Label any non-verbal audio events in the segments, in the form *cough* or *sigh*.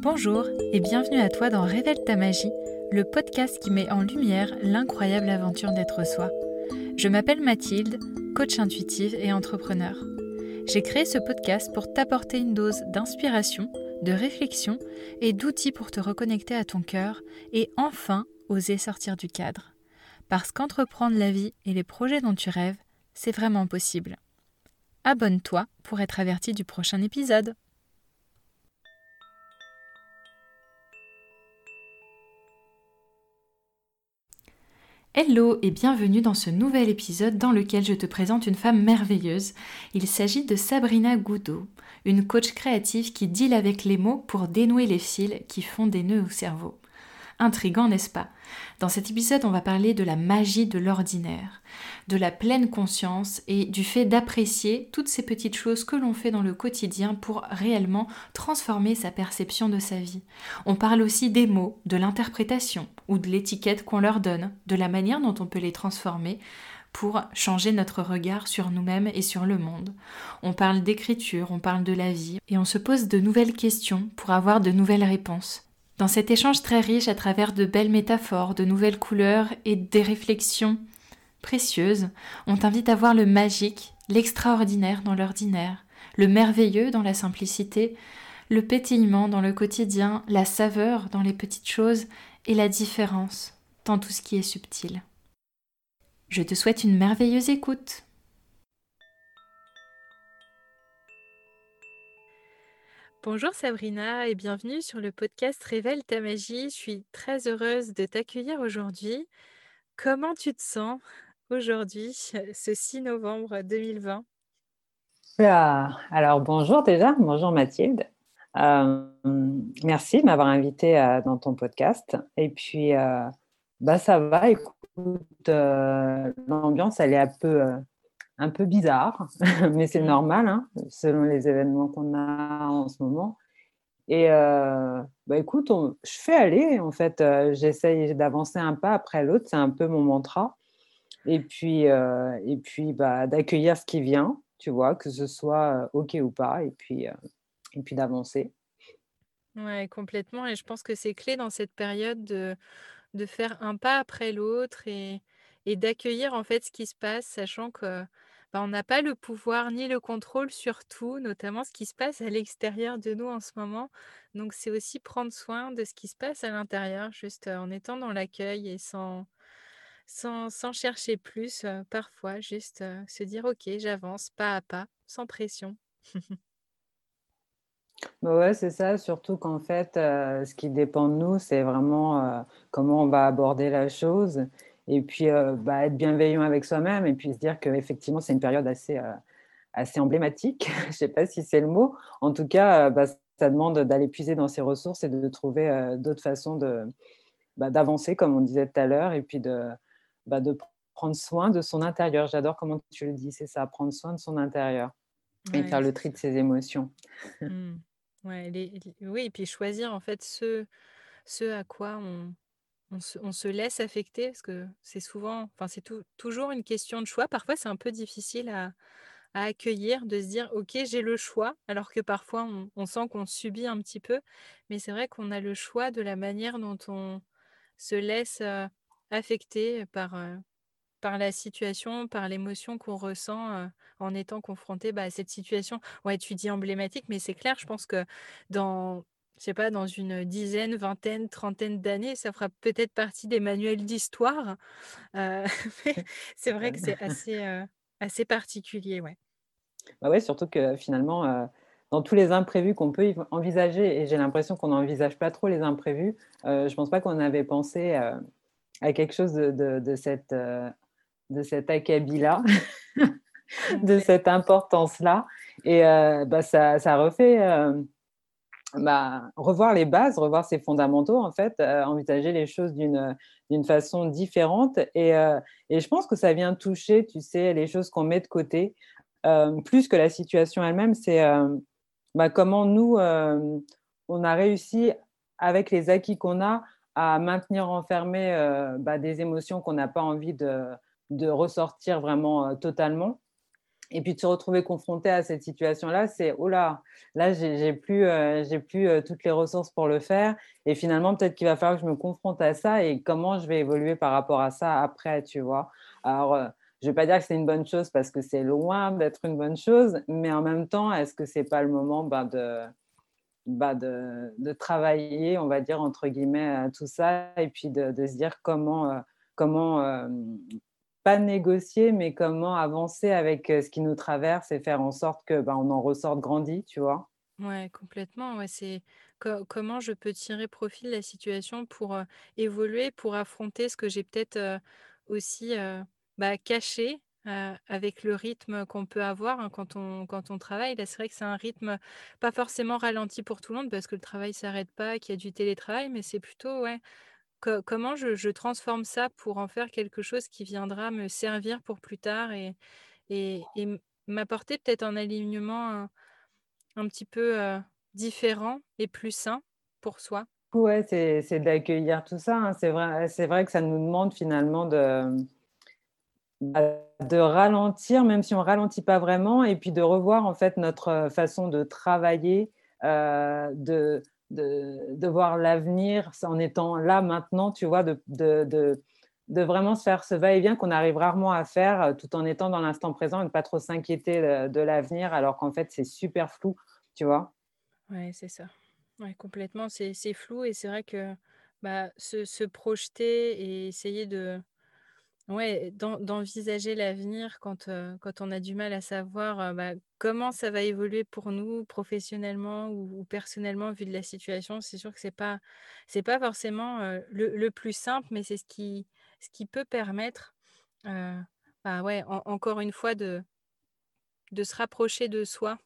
Bonjour et bienvenue à toi dans Révèle ta magie, le podcast qui met en lumière l'incroyable aventure d'être soi. Je m'appelle Mathilde, coach intuitive et entrepreneur. J'ai créé ce podcast pour t'apporter une dose d'inspiration, de réflexion et d'outils pour te reconnecter à ton cœur et enfin oser sortir du cadre. Parce qu'entreprendre la vie et les projets dont tu rêves, c'est vraiment possible. Abonne-toi pour être averti du prochain épisode. Hello et bienvenue dans ce nouvel épisode dans lequel je te présente une femme merveilleuse. Il s'agit de Sabrina Goudot, une coach créative qui deal avec les mots pour dénouer les fils qui font des nœuds au cerveau. Intrigant, n'est-ce pas? Dans cet épisode, on va parler de la magie de l'ordinaire, de la pleine conscience et du fait d'apprécier toutes ces petites choses que l'on fait dans le quotidien pour réellement transformer sa perception de sa vie. On parle aussi des mots, de l'interprétation ou de l'étiquette qu'on leur donne, de la manière dont on peut les transformer pour changer notre regard sur nous-mêmes et sur le monde. On parle d'écriture, on parle de la vie et on se pose de nouvelles questions pour avoir de nouvelles réponses. Dans cet échange très riche à travers de belles métaphores, de nouvelles couleurs et des réflexions précieuses, on t'invite à voir le magique, l'extraordinaire dans l'ordinaire, le merveilleux dans la simplicité, le pétillement dans le quotidien, la saveur dans les petites choses et la différence dans tout ce qui est subtil. Je te souhaite une merveilleuse écoute. Bonjour Sabrina et bienvenue sur le podcast Révèle ta magie. Je suis très heureuse de t'accueillir aujourd'hui. Comment tu te sens aujourd'hui, ce 6 novembre 2020 ah, Alors bonjour déjà, bonjour Mathilde. Euh, merci de m'avoir invité euh, dans ton podcast. Et puis, euh, bah, ça va, écoute, l'ambiance elle est un peu un peu bizarre, *laughs* mais c'est mmh. normal, hein, selon les événements qu'on a en ce moment. Et euh, bah écoute, je fais aller, en fait, euh, j'essaye d'avancer un pas après l'autre, c'est un peu mon mantra. Et puis, euh, et puis bah, d'accueillir ce qui vient, tu vois, que ce soit OK ou pas, et puis, et puis d'avancer. Ouais, complètement. Et je pense que c'est clé dans cette période de, de faire un pas après l'autre et, et d'accueillir en fait ce qui se passe, sachant que bah, on n'a pas le pouvoir ni le contrôle sur tout, notamment ce qui se passe à l'extérieur de nous en ce moment. Donc c'est aussi prendre soin de ce qui se passe à l'intérieur, juste en étant dans l'accueil et sans, sans, chercher plus parfois, juste se dire ok, j'avance pas à pas, sans pression. *laughs* Bah ouais, c'est ça, surtout qu'en fait, ce qui dépend de nous, c'est vraiment comment on va aborder la chose et puis euh, bah, être bienveillant avec soi-même et puis se dire qu'effectivement c'est une période assez, euh, assez emblématique, *laughs* je ne sais pas si c'est le mot, en tout cas euh, bah, ça demande d'aller puiser dans ses ressources et de trouver d'autres façons de, bah, d'avancer comme on disait tout à l'heure et puis de, de prendre soin de son intérieur. J'adore comment tu le dis, c'est ça, prendre soin de son intérieur et faire le tri de ses émotions. Mmh. Ouais, oui, et puis choisir en fait ce, ce à quoi on, on se, laisse affecter parce que c'est souvent, enfin c'est toujours une question de choix. Parfois c'est un peu difficile à, accueillir, de se dire ok j'ai le choix, alors que parfois on, sent qu'on subit un petit peu. Mais c'est vrai qu'on a le choix de la manière dont on se laisse euh, affecter par, euh, par la situation, par l'émotion qu'on ressent euh, en étant confronté bah, à cette situation. Ouais, tu dis emblématique, mais c'est clair, je pense que dans je sais pas, dans une dizaine, vingtaine, trentaine d'années, ça fera peut-être partie des manuels d'histoire. Euh, *laughs* c'est vrai que c'est *laughs* assez, euh, assez particulier, ouais. Bah ouais, surtout que finalement, euh, dans tous les imprévus qu'on peut envisager, et j'ai l'impression qu'on n'envisage pas trop les imprévus, je ne pense pas qu'on avait pensé à quelque chose de, de, de cette, de cet acabit-là, *laughs* de cette importance-là. Et bah, ça, ça refait bah, revoir les bases, revoir ses fondamentaux, en fait, euh, envisager les choses d'une, façon différente. Et, euh, et, je pense que ça vient toucher, tu sais, les choses qu'on met de côté, euh, plus que la situation elle-même, c'est bah, comment nous, on a réussi, avec les acquis qu'on a, à maintenir enfermées bah, des émotions qu'on n'a pas envie de ressortir vraiment totalement. Et puis de se retrouver confronté à cette situation-là, c'est oh là, là j'ai plus, euh, plus euh, toutes les ressources pour le faire. Et finalement, peut-être qu'il va falloir que je me confronte à ça et comment je vais évoluer par rapport à ça après, tu vois. Alors, euh, je vais pas dire que c'est une bonne chose parce que c'est loin d'être une bonne chose, mais en même temps, est-ce que c'est pas le moment bah, de, bah, de, de, travailler, on va dire entre guillemets, tout ça et puis de, se dire comment comment négocier, mais comment avancer avec euh, ce qui nous traverse et faire en sorte que ben, on en ressorte grandi, tu vois? Ouais, complètement. Ouais, c'est comment je peux tirer profit de la situation pour euh, évoluer, pour affronter ce que j'ai peut-être euh, aussi bah, caché avec le rythme qu'on peut avoir hein, quand on, quand on travaille. Là, c'est vrai que c'est un rythme pas forcément ralenti pour tout le monde parce que le travail s'arrête pas, qu'il y a du télétravail, mais c'est plutôt ouais, comment je transforme ça pour en faire quelque chose qui viendra me servir pour plus tard et m'apporter peut-être un alignement un petit peu, différent et plus sain pour soi? Ouais, c'est d'accueillir tout ça, hein. C'est vrai vrai que ça nous demande finalement de, bah, de ralentir, même si on ralentit pas vraiment et puis de revoir en fait notre, façon de travailler, de de, voir l'avenir en étant là maintenant, tu vois, de, de, de vraiment se faire ce va-et-vient qu'on arrive rarement à faire euh, tout en étant dans l'instant présent et ne pas trop s'inquiéter de, l'avenir alors qu'en fait c'est super flou, tu vois. Ouais, c'est ça. Ouais, complètement, c'est flou et c'est vrai que bah, se, se projeter et essayer de, Ouais, d'envisager l'avenir quand, heu, quand on a du mal à savoir, heu, bah, comment ça va évoluer pour nous professionnellement ou personnellement vu de la situation. C'est sûr que c'est pas c'est pas forcément, heu, le plus simple, mais c'est ce qui ce qui peut permettre, bah, encore une fois de se rapprocher de soi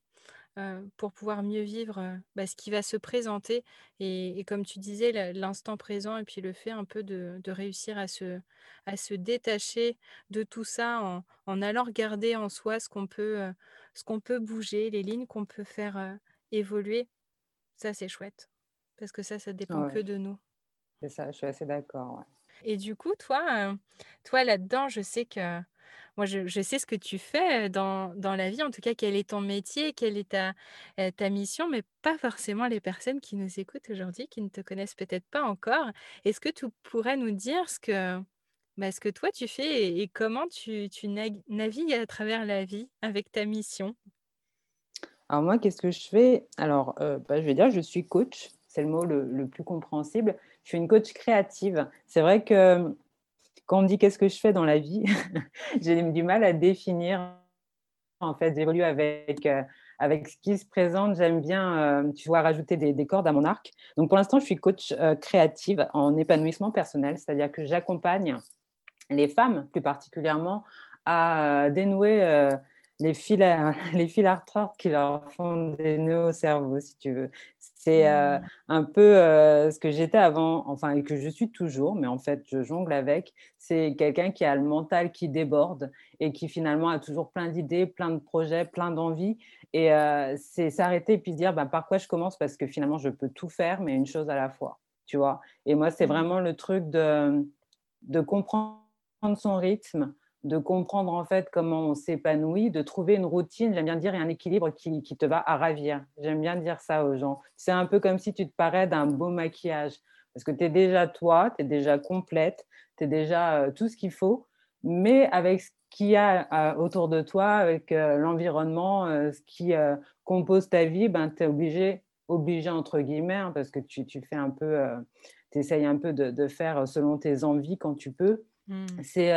pour pouvoir mieux vivre, bah, ce qui va se présenter et comme tu disais, l'instant présent et puis le fait un peu de de réussir à se à se détacher de tout ça en en allant regarder en soi ce qu'on peut, ce qu'on peut bouger, les lignes qu'on peut faire, évoluer. Ça, c'est chouette parce que ça, ça dépend que de nous. C'est ça, je suis assez d'accord, Et du coup, toi, toi là-dedans, je sais que moi, je, sais ce que tu fais dans, dans la vie, en tout cas, quel est ton métier, quelle est ta, ta mission, mais pas forcément les personnes qui nous écoutent aujourd'hui, qui ne te connaissent peut-être pas encore. Est-ce que tu pourrais nous dire ce que, bah, ce que toi tu fais et, comment tu, tu navigues à travers la vie avec ta mission? Alors moi, qu'est-ce que je fais? Alors, bah, je vais dire, je suis coach, c'est le mot le, le plus compréhensible. Je suis une coach créative. C'est vrai que quand on me dit qu'est-ce que je fais dans la vie, *laughs* j'ai du mal à définir. En fait, j'évolue avec, euh, avec ce qui se présente. J'aime bien, euh, tu vois, rajouter des, cordes à mon arc. Donc, pour l'instant, je suis coach euh, créative en épanouissement personnel, c'est-à-dire que j'accompagne les femmes, plus particulièrement, à dénouer les fils, *laughs* les fils qui leur font des nœuds au cerveau, si tu veux. C'est euh, mmh. un peu euh, ce que j'étais avant, enfin, et que je suis toujours, mais en fait, je jongle avec. C'est quelqu'un qui a le mental qui déborde et qui finalement a toujours plein d'idées, plein de projets, plein d'envies. Et euh, c'est s'arrêter et puis se dire bah, par quoi je commence? Parce que finalement, je peux tout faire, mais une chose à la fois. Tu vois Et moi, c'est mmh. vraiment le truc de, de comprendre son rythme, de comprendre en fait comment on s'épanouit, de trouver une routine, j'aime bien dire, et un équilibre qui, te va à ravir. J'aime bien dire ça aux gens. C'est un peu comme si tu te parais d'un beau maquillage, parce que tu es déjà toi, tu es déjà complète, tu es déjà euh, tout ce qu'il faut, mais avec ce qu'il y a euh, autour de toi, avec euh, l'environnement, ce qui compose ta vie, ben, tu es obligé, obligé entre guillemets, hein, parce que tu, fais un peu, tu essayes un peu de faire selon tes envies quand tu peux Mmh. C'est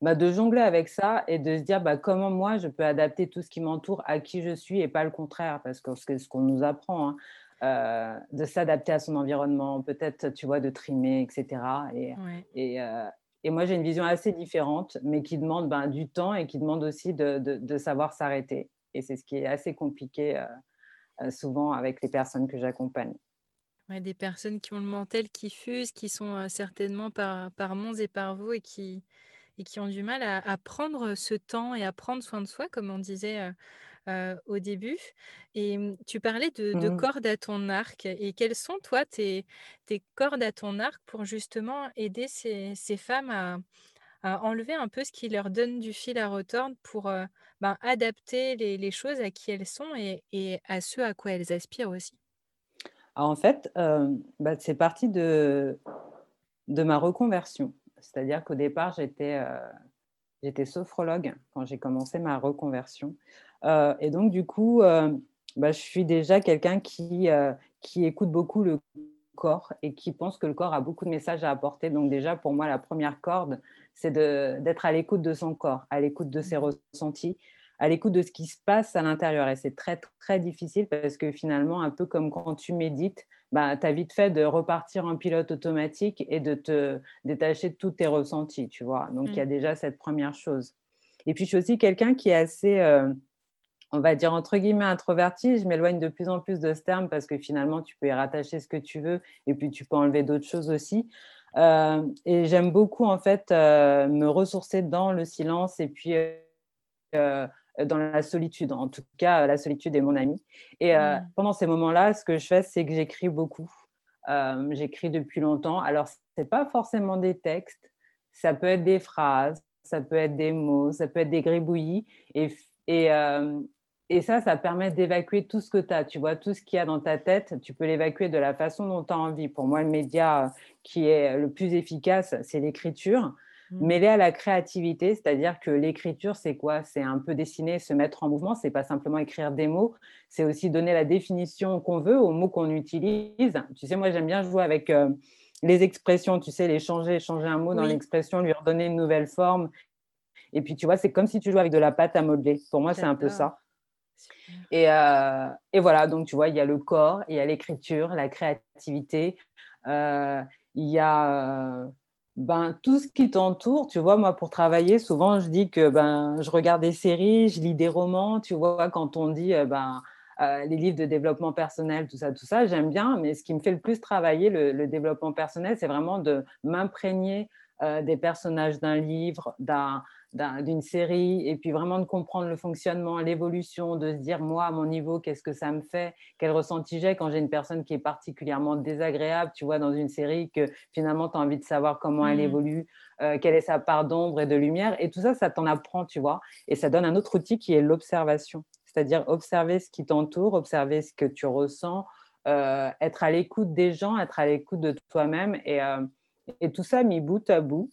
bah, de jongler avec ça et de se dire bah, comment moi je peux adapter tout ce qui m'entoure à qui je suis et pas le contraire, parce que c'est ce qu'on nous apprend, hein, de s'adapter à son environnement, peut-être, tu vois, de trimer, etc. Et, et, et moi, j'ai une vision assez différente, mais qui demande ben, du temps et qui demande aussi de, de, de savoir s'arrêter. Et c'est ce qui est assez compliqué souvent avec les personnes que j'accompagne des personnes qui ont le mental qui fuse, qui sont certainement par, par Mons et par vous et qui, et qui ont du mal à, prendre ce temps et à prendre soin de soi, comme on disait au début. Et tu parlais de, de, mmh. cordes à ton arc. Et quelles sont, toi, tes, tes cordes à ton arc pour justement aider ces, ces femmes à, à enlever un peu ce qui leur donne du fil à retordre pour, ben, adapter les les choses à qui elles sont et et à ce à quoi elles aspirent aussi? En fait, hem, bah, c'est parti de ma reconversion. C'est-à-dire qu'au départ, j'étais, j'étais sophrologue quand j'ai commencé ma reconversion, heu et donc du coup, bah, je suis déjà quelqu'un qui, écoute beaucoup le corps et qui pense que le corps a beaucoup de messages à apporter. Donc déjà, pour moi, la première corde, c'est d'être à l'écoute de son corps, à l'écoute de ses ressentis, à l'écoute de ce qui se passe à l'intérieur. Et c'est très, très difficile parce que finalement, un peu comme quand tu médites, bah, tu as vite fait de repartir en pilote automatique et de te détacher de tous tes ressentis, tu vois. Donc, il y a déjà cette première chose. Et puis, je suis aussi quelqu'un qui est assez, euh, on va dire, entre guillemets, introverti. Je m'éloigne de plus en plus de ce terme parce que finalement, tu peux y rattacher ce que tu veux et puis tu peux enlever d'autres choses aussi. Euh, et j'aime beaucoup, en fait, euh, me ressourcer dans le silence et puis dans la solitude. En tout cas, la solitude est mon amie. Et euh, Mmh. pendant ces moments-là, ce que je fais, c'est que j'écris beaucoup. Euh, j'écris depuis longtemps. Alors, c'est pas forcément des textes. Ça peut être des phrases, ça peut être des mots, ça peut être des gribouillis. Et, et, euh, et ça, ça permet d'évacuer tout ce que tu as. Tu vois, tout ce qu'il y a dans ta tête, tu peux l'évacuer de la façon dont tu as envie. Pour moi, le média qui est le plus efficace, c'est l'écriture Mmh. mêlé à la créativité, c'est-à-dire que l'écriture, c'est quoi? C'est un peu dessiner, se mettre en mouvement, c'est pas simplement écrire des mots, c'est aussi donner la définition qu'on veut aux mots qu'on utilise. Tu sais, moi, j'aime bien jouer avec euh, les expressions, tu sais, les changer, changer un mot dans Oui, l'expression, lui redonner une nouvelle forme. Et puis, tu vois, c'est comme si tu jouais avec de la pâte à modeler. Pour moi, c'est un peu ça. Et, euh, et voilà, donc tu vois, il y a le corps, il y a l'écriture, la créativité, euh, il y a ben, tout ce qui t'entoure. Tu vois, moi, pour travailler, souvent, je dis que ben, je regarde des séries, je lis des romans. Tu vois, quand on dit euh, ben, euh, les livres de développement personnel, tout ça, tout ça, j'aime bien. Mais ce qui me fait le plus travailler, le, développement personnel, c'est vraiment de m'imprégner euh, des personnages d'un livre, d'un d'une série et puis vraiment de comprendre le fonctionnement, l'évolution, de se dire moi à mon niveau qu'est-ce que ça me fait, quel ressenti j'ai quand j'ai une personne qui est particulièrement désagréable, tu vois, dans une série que finalement tu as envie de savoir comment elle Mmh. évolue, euh, quelle est sa part d'ombre et de lumière et tout ça, ça t'en apprend, tu vois, et ça donne un autre outil qui est l'observation, c'est-à-dire observer ce qui t'entoure, observer ce que tu ressens, euh, être à l'écoute des gens, être à l'écoute de toi-même et, euh, et tout ça mis bout à bout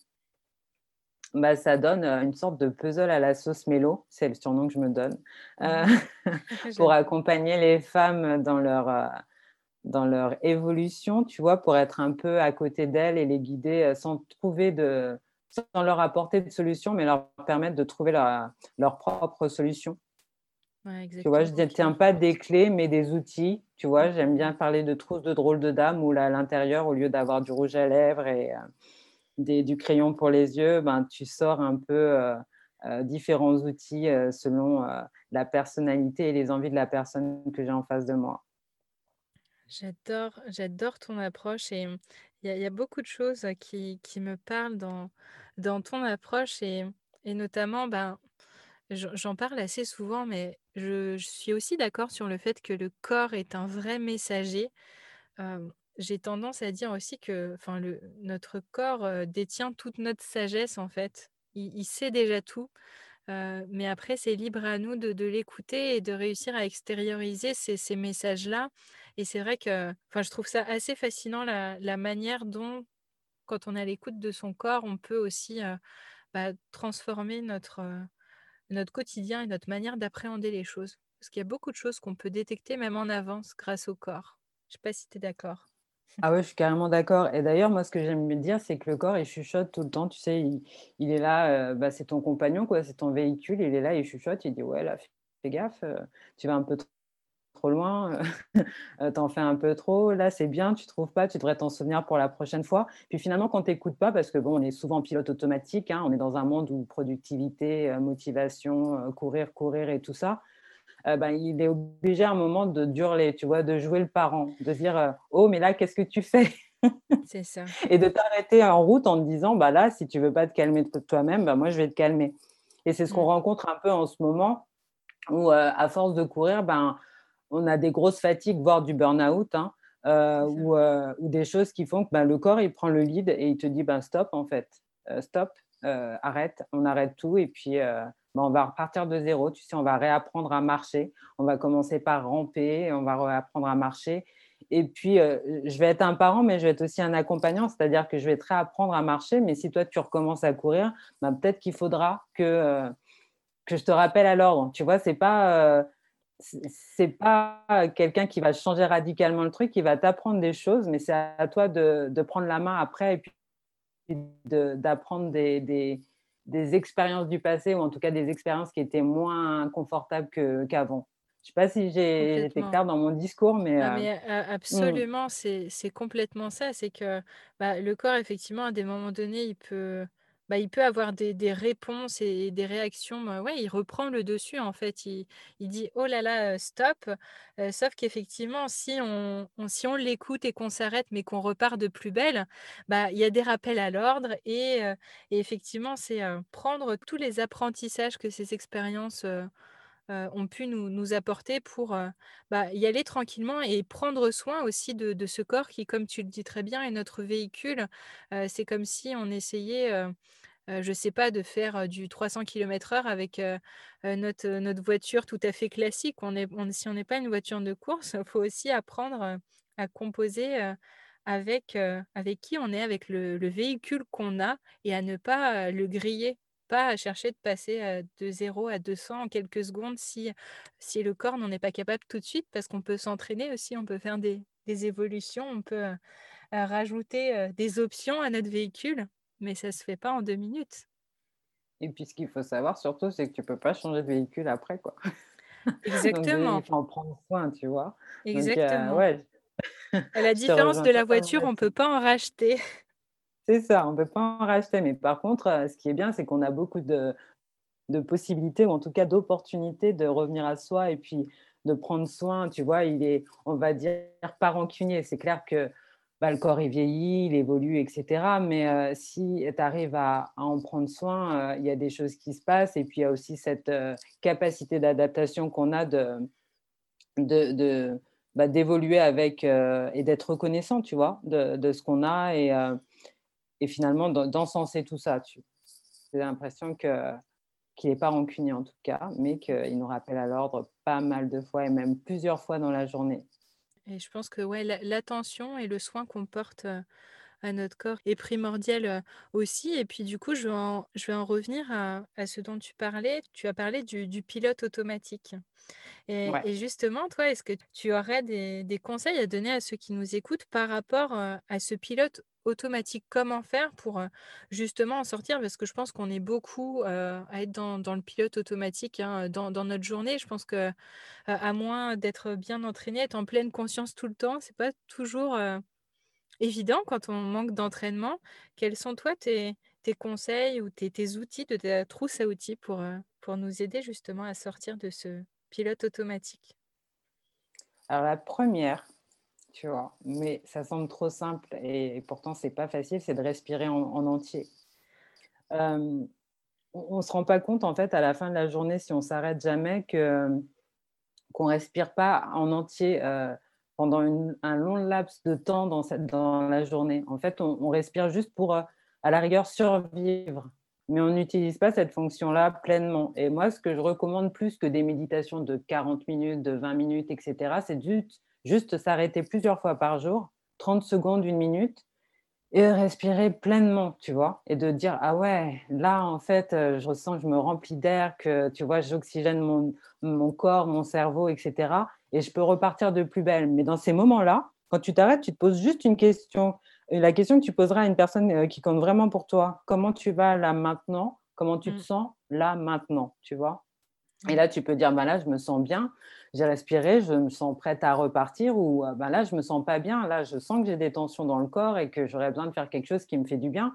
bah, ça donne une sorte de puzzle à la sauce mélo, c'est le surnom que je me donne, euh, Mmh. *laughs* *laughs* pour accompagner les femmes dans leur, euh, dans leur évolution, tu vois, pour être un peu à côté d'elles et les guider sans trouver de, sans leur apporter de solution, mais leur permettre de trouver leur, leur propre solution. Ouais, Tu vois, je ne détiens pas des clés, mais des outils. Tu vois, j'aime mh. bien parler de trousses de drôles de dames où là, à l'intérieur, au lieu d'avoir du rouge à lèvres et, du crayon pour les yeux, ben, tu sors un peu euh, euh, différents outils euh, selon la personnalité et les envies de la personne que j'ai en face de moi. J'adore j'adore ton approche et il y a beaucoup de choses, qui qui me parlent dans dans ton approche et notamment, ben, j'en parle assez souvent, mais je suis aussi d'accord sur le fait que le corps est un vrai messager. J'ai tendance à dire aussi que, enfin, notre corps, détient toute notre sagesse, en fait. Il sait déjà tout. Mais après, c'est libre à nous de l'écouter et de réussir à extérioriser ces messages-là et c'est vrai que enfin, je trouve ça assez fascinant la manière dont, quand on à l'écoute de son corps, on peut aussi, bah, transformer notre, notre quotidien et notre manière d'appréhender les choses. Parce qu'il y a beaucoup de choses qu'on peut détecter même en avance grâce au corps. Je sais pas si tu es d'accord? Ah ouais, je suis carrément d'accord. Et d'ailleurs, moi, ce que j'aime me dire, c'est que le corps, il chuchote tout le temps. Tu sais, il, est là, euh, bah, c'est ton compagnon, quoi, c'est ton véhicule. Il est là, il chuchote, il dit, ouais, là, fais gaffe, euh, tu vas un peu trop loin, *laughs* euh, t'en fais un peu trop, là c'est bien, tu trouves pas, tu devrais t'en souvenir pour la prochaine fois. Puis finalement, quand tu n'écoutes pas, parce que bon, on est souvent en pilote automatique, hein, on est dans un monde où productivité, motivation, courir, courir et tout ça, euh, ben, il est obligé à un moment de hurler, tu vois, de jouer le parent, de dire euh, Oh, mais là, qu'est-ce que tu fais? *laughs* C'est ça. Et de t'arrêter en route en te disant Bah là, si tu veux pas te calmer toi-même, bah, moi, je vais te calmer. Et c'est ce qu'on Mmh. rencontre un peu en ce moment où, euh, à force de courir, ben, on a des grosses fatigues, voire du burn-out, hein, ou, euh, ou des choses qui font que ben, le corps, il prend le lead et il te dit ben, stop, en fait, stop. arrête, on arrête tout et puis ben, on va repartir de zéro. Tu sais, on va réapprendre à marcher. On va commencer par ramper, on va réapprendre à marcher. Et puis, je vais être un parent, mais je vais être aussi un accompagnant, c'est-à-dire que je vais te réapprendre à marcher. Mais si toi, tu recommences à courir, ben, peut-être qu'il faudra que, que je te rappelle à l'ordre. Tu vois, c'est pas c'est pas quelqu'un qui va changer radicalement le truc, qui va t'apprendre des choses, mais c'est à toi de, de, prendre la main après et puis d'apprendre des, des, des, expériences du passé ou en tout cas des expériences qui étaient moins confortables qu'avant. Je ne sais pas si j'ai été claire dans mon discours, mais. Mais euh, mmh. absolument, c'est complètement ça. C'est que bah, le corps, effectivement, à des moments donnés, il peut bah, il peut avoir des, réponses et des réactions. Bah, ouais, il reprend le dessus en fait. Il, dit oh là là, stop. sauf qu'effectivement, si on, l'écoute et qu'on s'arrête, mais qu'on repart de plus belle, bah, il y a des rappels à l'ordre et effectivement, c'est prendre tous les apprentissages que ces expériences ont pu nous, nous apporter pour bah, y aller tranquillement et prendre soin aussi de, ce corps qui, comme tu le dis très bien, est notre véhicule. c'est comme si on essayait je ne sais pas, de faire du 300 km/h avec notre, notre voiture tout à fait classique. Si on n'est pas une voiture de course, il *laughs* faut aussi apprendre à composer avec, avec qui on est, avec le véhicule qu'on a et à ne pas le griller, pas à chercher de passer de 0 à 200 en quelques secondes si, si le corps n'en est pas capable tout de suite, parce qu'on peut s'entraîner aussi, on peut faire des, des évolutions, on peut rajouter des options à notre véhicule mais ça se fait pas en deux minutes. Et puis, ce qu'il faut savoir surtout, c'est que tu peux pas changer de véhicule après, quoi. *laughs* Exactement. il faut en prendre soin, tu vois. Euh, Exactement. ouais. À la *laughs* différence de la voiture, on ne peut pas en racheter. C'est ça, on ne peut pas en racheter. Mais par contre, euh, ce qui est bien, c'est qu'on a beaucoup de, de possibilités, ou en tout cas d'opportunités de revenir à soi et puis de prendre soin. Tu vois, il est, on va dire, pas rancunier. C'est clair que bah, le corps est vieilli, il évolue, etc. Mais euh, si tu arrives à, en prendre soin, euh, il y a des choses qui se passent. Et puis, il y a aussi cette capacité d'adaptation qu'on a de, de, bah, d'évoluer avec et d'être reconnaissant, tu vois, de, ce qu'on a et, et finalement d'encenser tout ça. Tu J'ai l'impression que qu'il n'est pas rancunier en tout cas, mais qu'il nous rappelle à l'ordre pas mal de fois et même plusieurs fois dans la journée. Et je pense que ouais, l'attention et le soin qu'on porte à notre corps est primordial aussi. Et puis du coup, je vais en, je vais en revenir à, ce dont tu parlais. Tu as parlé du, pilote automatique. Et, justement, toi, est-ce que tu aurais des, des, conseils à donner à ceux qui nous écoutent par rapport à ce pilote automatique, comment faire pour justement en sortir? Parce que je pense qu'on est beaucoup à être dans, le pilote automatique hein, dans, notre journée. Je pense que à moins d'être bien entraîné, être en pleine conscience tout le temps, c'est pas toujours évident quand on manque d'entraînement. Quels sont toi tes, tes conseils ou tes, tes, outils de ta trousse à outils pour, pour nous aider justement à sortir de ce pilote automatique? Alors la première, tu vois. Mais ça semble trop simple et, pourtant c'est pas facile, c'est de respirer en, entier. on ne se rend pas compte en fait à la fin de la journée si on s'arrête jamais que qu'on respire pas en entier euh, pendant un long laps de temps dans, cette, dans la journée. En fait, on, respire juste pour, euh, à la rigueur, survivre. Mais on n'utilise pas cette fonction-là pleinement. Et moi, ce que je recommande plus que des méditations de 40 minutes, de 20 minutes, etc., c'est juste juste s'arrêter plusieurs fois par jour, 30 secondes, une minute, et respirer pleinement, tu vois, et de dire ah ouais, là en fait, euh, je ressens que je me remplis d'air, que tu vois, j'oxygène mon, mon corps, mon cerveau, etc. Et je peux repartir de plus belle. Mais dans ces moments-là, quand tu t'arrêtes, tu te poses juste une question. Et la question que tu poseras à une personne euh, qui compte vraiment pour toi, comment tu vas là maintenant? Comment tu te mmh. sens là maintenant, tu vois? Et là, tu peux dire, bah là, je me sens bien j'ai respiré, je me sens prête à repartir ou euh, ben là, je me sens pas bien. Là, je sens que j'ai des tensions dans le corps et que j'aurais besoin de faire quelque chose qui me fait du bien.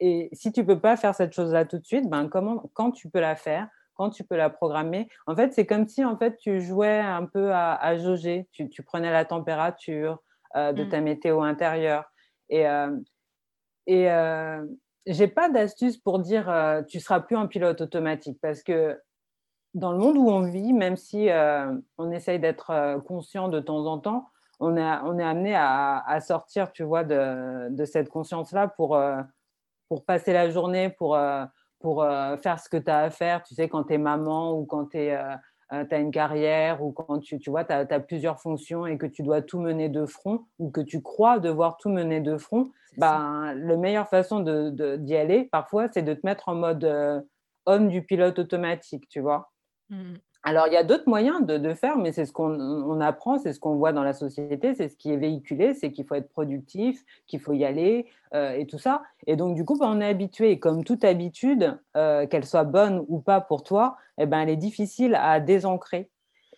Et si tu peux pas faire cette chose-là tout de suite, ben comment, quand tu peux la faire, quand tu peux la programmer? En fait, c'est comme si en fait tu jouais un peu à, jauger. Tu, tu, prenais la température euh, de mmh. ta météo intérieure. Et, euh, et euh, j'ai pas d'astuce pour dire tu seras plus en pilote automatique parce que dans le monde où on vit, même si euh, on essaye d'être euh, conscient de temps en temps, on, on est amené à, sortir, tu vois, de, cette conscience-là pour, euh, pour passer la journée, pour, pour faire ce que tu as à faire. Tu sais, quand tu es maman ou quand tu as une carrière ou quand tu, tu vois, tu as, plusieurs fonctions et que tu dois tout mener de front ou que tu crois devoir tout mener de front, ben, la meilleure façon d'y de, aller, parfois, c'est de te mettre en mode homme du pilote automatique, tu vois. Mmh. Alors, il y a d'autres moyens de, faire, mais c'est ce qu'on apprend, c'est ce qu'on voit dans la société, c'est ce qui est véhiculé, c'est qu'il faut être productif, qu'il faut y aller euh, et tout ça. Et donc, du coup, quand on est habitué, comme toute habitude, euh, qu'elle soit bonne ou pas pour toi, eh ben, elle est difficile à désancrer.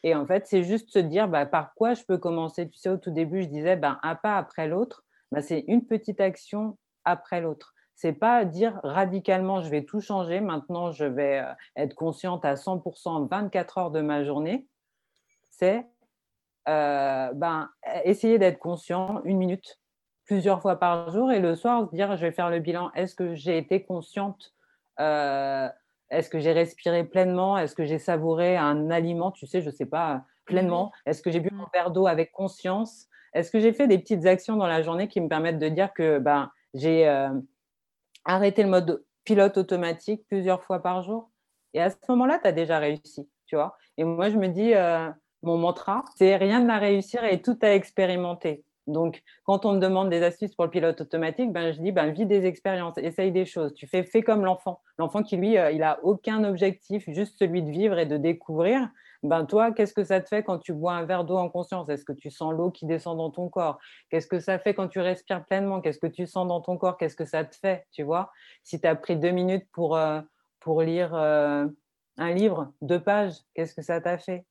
Et en fait, c'est juste se dire bah, par quoi je peux commencer? Tu sais, au tout début, je disais ben, un pas après l'autre, ben, c'est une petite action après l'autre c'est pas dire radicalement je vais tout changer, maintenant je vais euh, être consciente à 100% 24 heures de ma journée. C'est euh, ben, essayer d'être conscient une minute, plusieurs fois par jour et le soir se dire je vais faire le bilan. Est-ce que j'ai été consciente euh, Est-ce que j'ai respiré pleinement? Est-ce que j'ai savouré un aliment? Tu sais, je sais pas pleinement. Est-ce que j'ai bu un verre d'eau avec conscience? Est-ce que j'ai fait des petites actions dans la journée qui me permettent de dire que ben, j'ai arrêter le mode pilote automatique plusieurs fois par jour. Et à ce moment-là, tu as déjà réussi, tu vois. Et moi, je me dis, euh, mon mantra, c'est rien de réussir et tout à expérimenter. Donc, quand on me demande des astuces pour le pilote automatique, ben, je dis, ben, vis des expériences, essaye des choses. Tu fais, fais comme l'enfant. L'enfant qui, lui, euh, il n'a aucun objectif, juste celui de vivre et de découvrir ben toi, qu'est-ce que ça te fait quand tu bois un verre d'eau en conscience Est-ce que tu sens l'eau qui descend dans ton corps? Qu'est-ce que ça fait quand tu respires pleinement? Qu'est-ce que tu sens dans ton corps? Qu'est-ce que ça te fait Tu vois? Si tu as pris deux minutes pour, euh, pour lire euh, un livre, deux pages, qu'est-ce que ça t'a fait?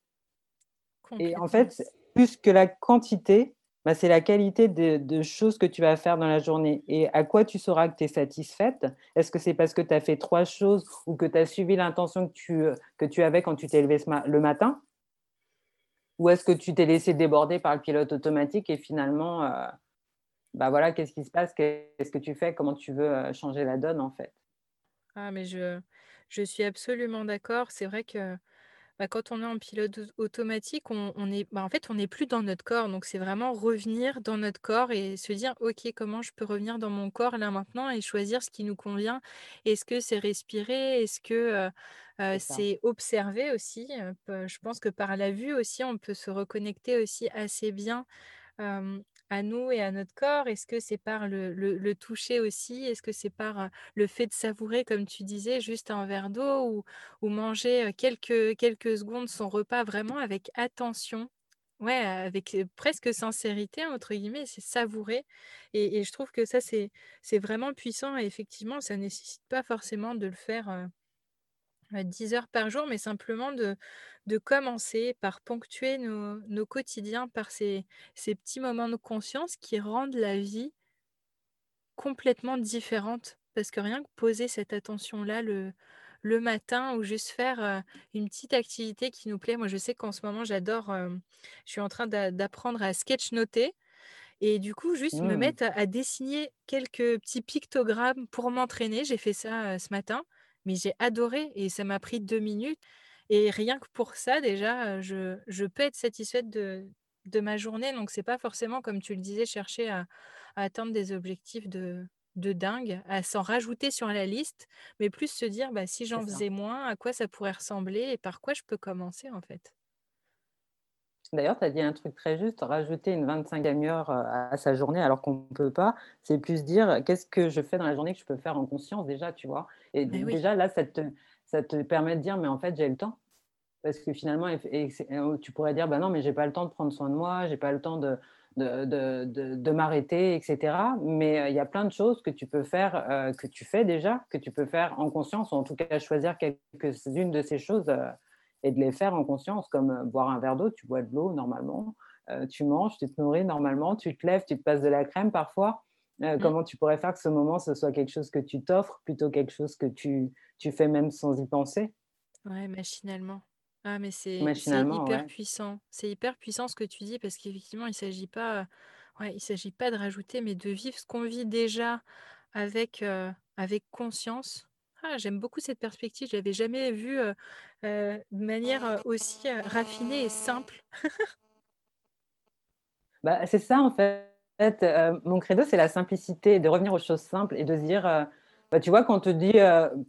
Et en fait, plus que la quantité, bah, c'est la qualité de, choses que tu vas faire dans la journée. Et à quoi tu sauras que tu es satisfaite? Est-ce que c'est parce que tu as fait trois choses ou que tu as suivi l'intention que tu, que tu avais quand tu t'es levé le matin? Ou est-ce que tu t'es laissé déborder par le pilote automatique et finalement, euh, bah voilà, qu'est-ce qui se passe? Qu'est-ce que tu fais? Comment tu veux euh, changer la donne en fait? Ah, mais je, je suis absolument d'accord. C'est vrai que bah, quand on est en pilote automatique, on, est, bah, en fait, on n'est plus dans notre corps. Donc, c'est vraiment revenir dans notre corps et se dire, OK, comment je peux revenir dans mon corps là maintenant et choisir ce qui nous convient. Est-ce que c'est respirer? Est-ce que c'est observer aussi? Je pense que par la vue aussi, on peut se reconnecter aussi assez bien à nous et à notre corps? Est-ce que c'est par le, toucher aussi? Est-ce que c'est par le fait de savourer, comme tu disais, juste un verre d'eau ou, manger quelques, quelques secondes son repas vraiment avec attention? Ouais, avec presque sincérité, entre guillemets, c'est savourer. Et, je trouve que ça, c'est, c'est vraiment puissant. Et effectivement, ça ne nécessite pas forcément de le faire 10 heures par jour, mais simplement de, de commencer par ponctuer nos, quotidiens par ces, ces, petits moments de conscience qui rendent la vie complètement différente. Parce que rien que poser cette attention-là le, le matin ou juste faire une petite activité qui nous plaît. Moi, je sais qu'en ce moment, j'adore, je suis en train d'apprendre à sketch noter. Et du coup, juste me mmh. mettre à, à, dessiner quelques petits pictogrammes pour m'entraîner. J'ai fait ça ce matin. Mais j'ai adoré et ça m'a pris deux minutes. Et rien que pour ça, déjà, je, je peux être satisfaite de, de ma journée. Donc, c'est pas forcément, comme tu le disais, chercher à, atteindre des objectifs de, de dingue, à s'en rajouter sur la liste, mais plus se dire, bah, si j'en faisais moins, à quoi ça pourrait ressembler et par quoi je peux commencer, en fait. D'ailleurs, tu as dit un truc très juste, rajouter une 25e heure à sa journée alors qu'on ne peut pas, c'est plus dire qu'est-ce que je fais dans la journée que je peux faire en conscience déjà, tu vois? Et déjà, là, ça te, ça te permet de dire, mais en fait, j'ai le temps. Parce que finalement, tu pourrais dire, bah non, mais j'ai pas le temps de prendre soin de moi, j'ai pas le temps de, de, de, de, m'arrêter, etc. Mais il y a plein de choses que tu peux faire, que tu fais déjà, que tu peux faire en conscience, ou en tout cas choisir quelques-unes de ces choses et de les faire en conscience, comme euh, boire un verre d'eau, tu bois de l'eau normalement, euh, tu manges, tu te nourris normalement, tu te lèves, tu te passes de la crème parfois. Euh, mmh. Comment tu pourrais faire que ce moment, ce soit quelque chose que tu t'offres plutôt quelque chose que tu, tu fais même sans y penser? Ouais, machinalement. Ah, mais c'est hyper puissant. C'est hyper puissant ce que tu dis parce qu'effectivement, il ne s'agit pas, ouais, il s'agit pas de rajouter, mais de vivre ce qu'on vit déjà avec, avec conscience ah, j'aime beaucoup cette perspective. Je l'avais jamais vue de manière aussi raffinée et simple. bah, c'est ça en fait. mon credo, c'est la simplicité, de revenir aux choses simples et de se dire, Bah, tu vois, quand on te dit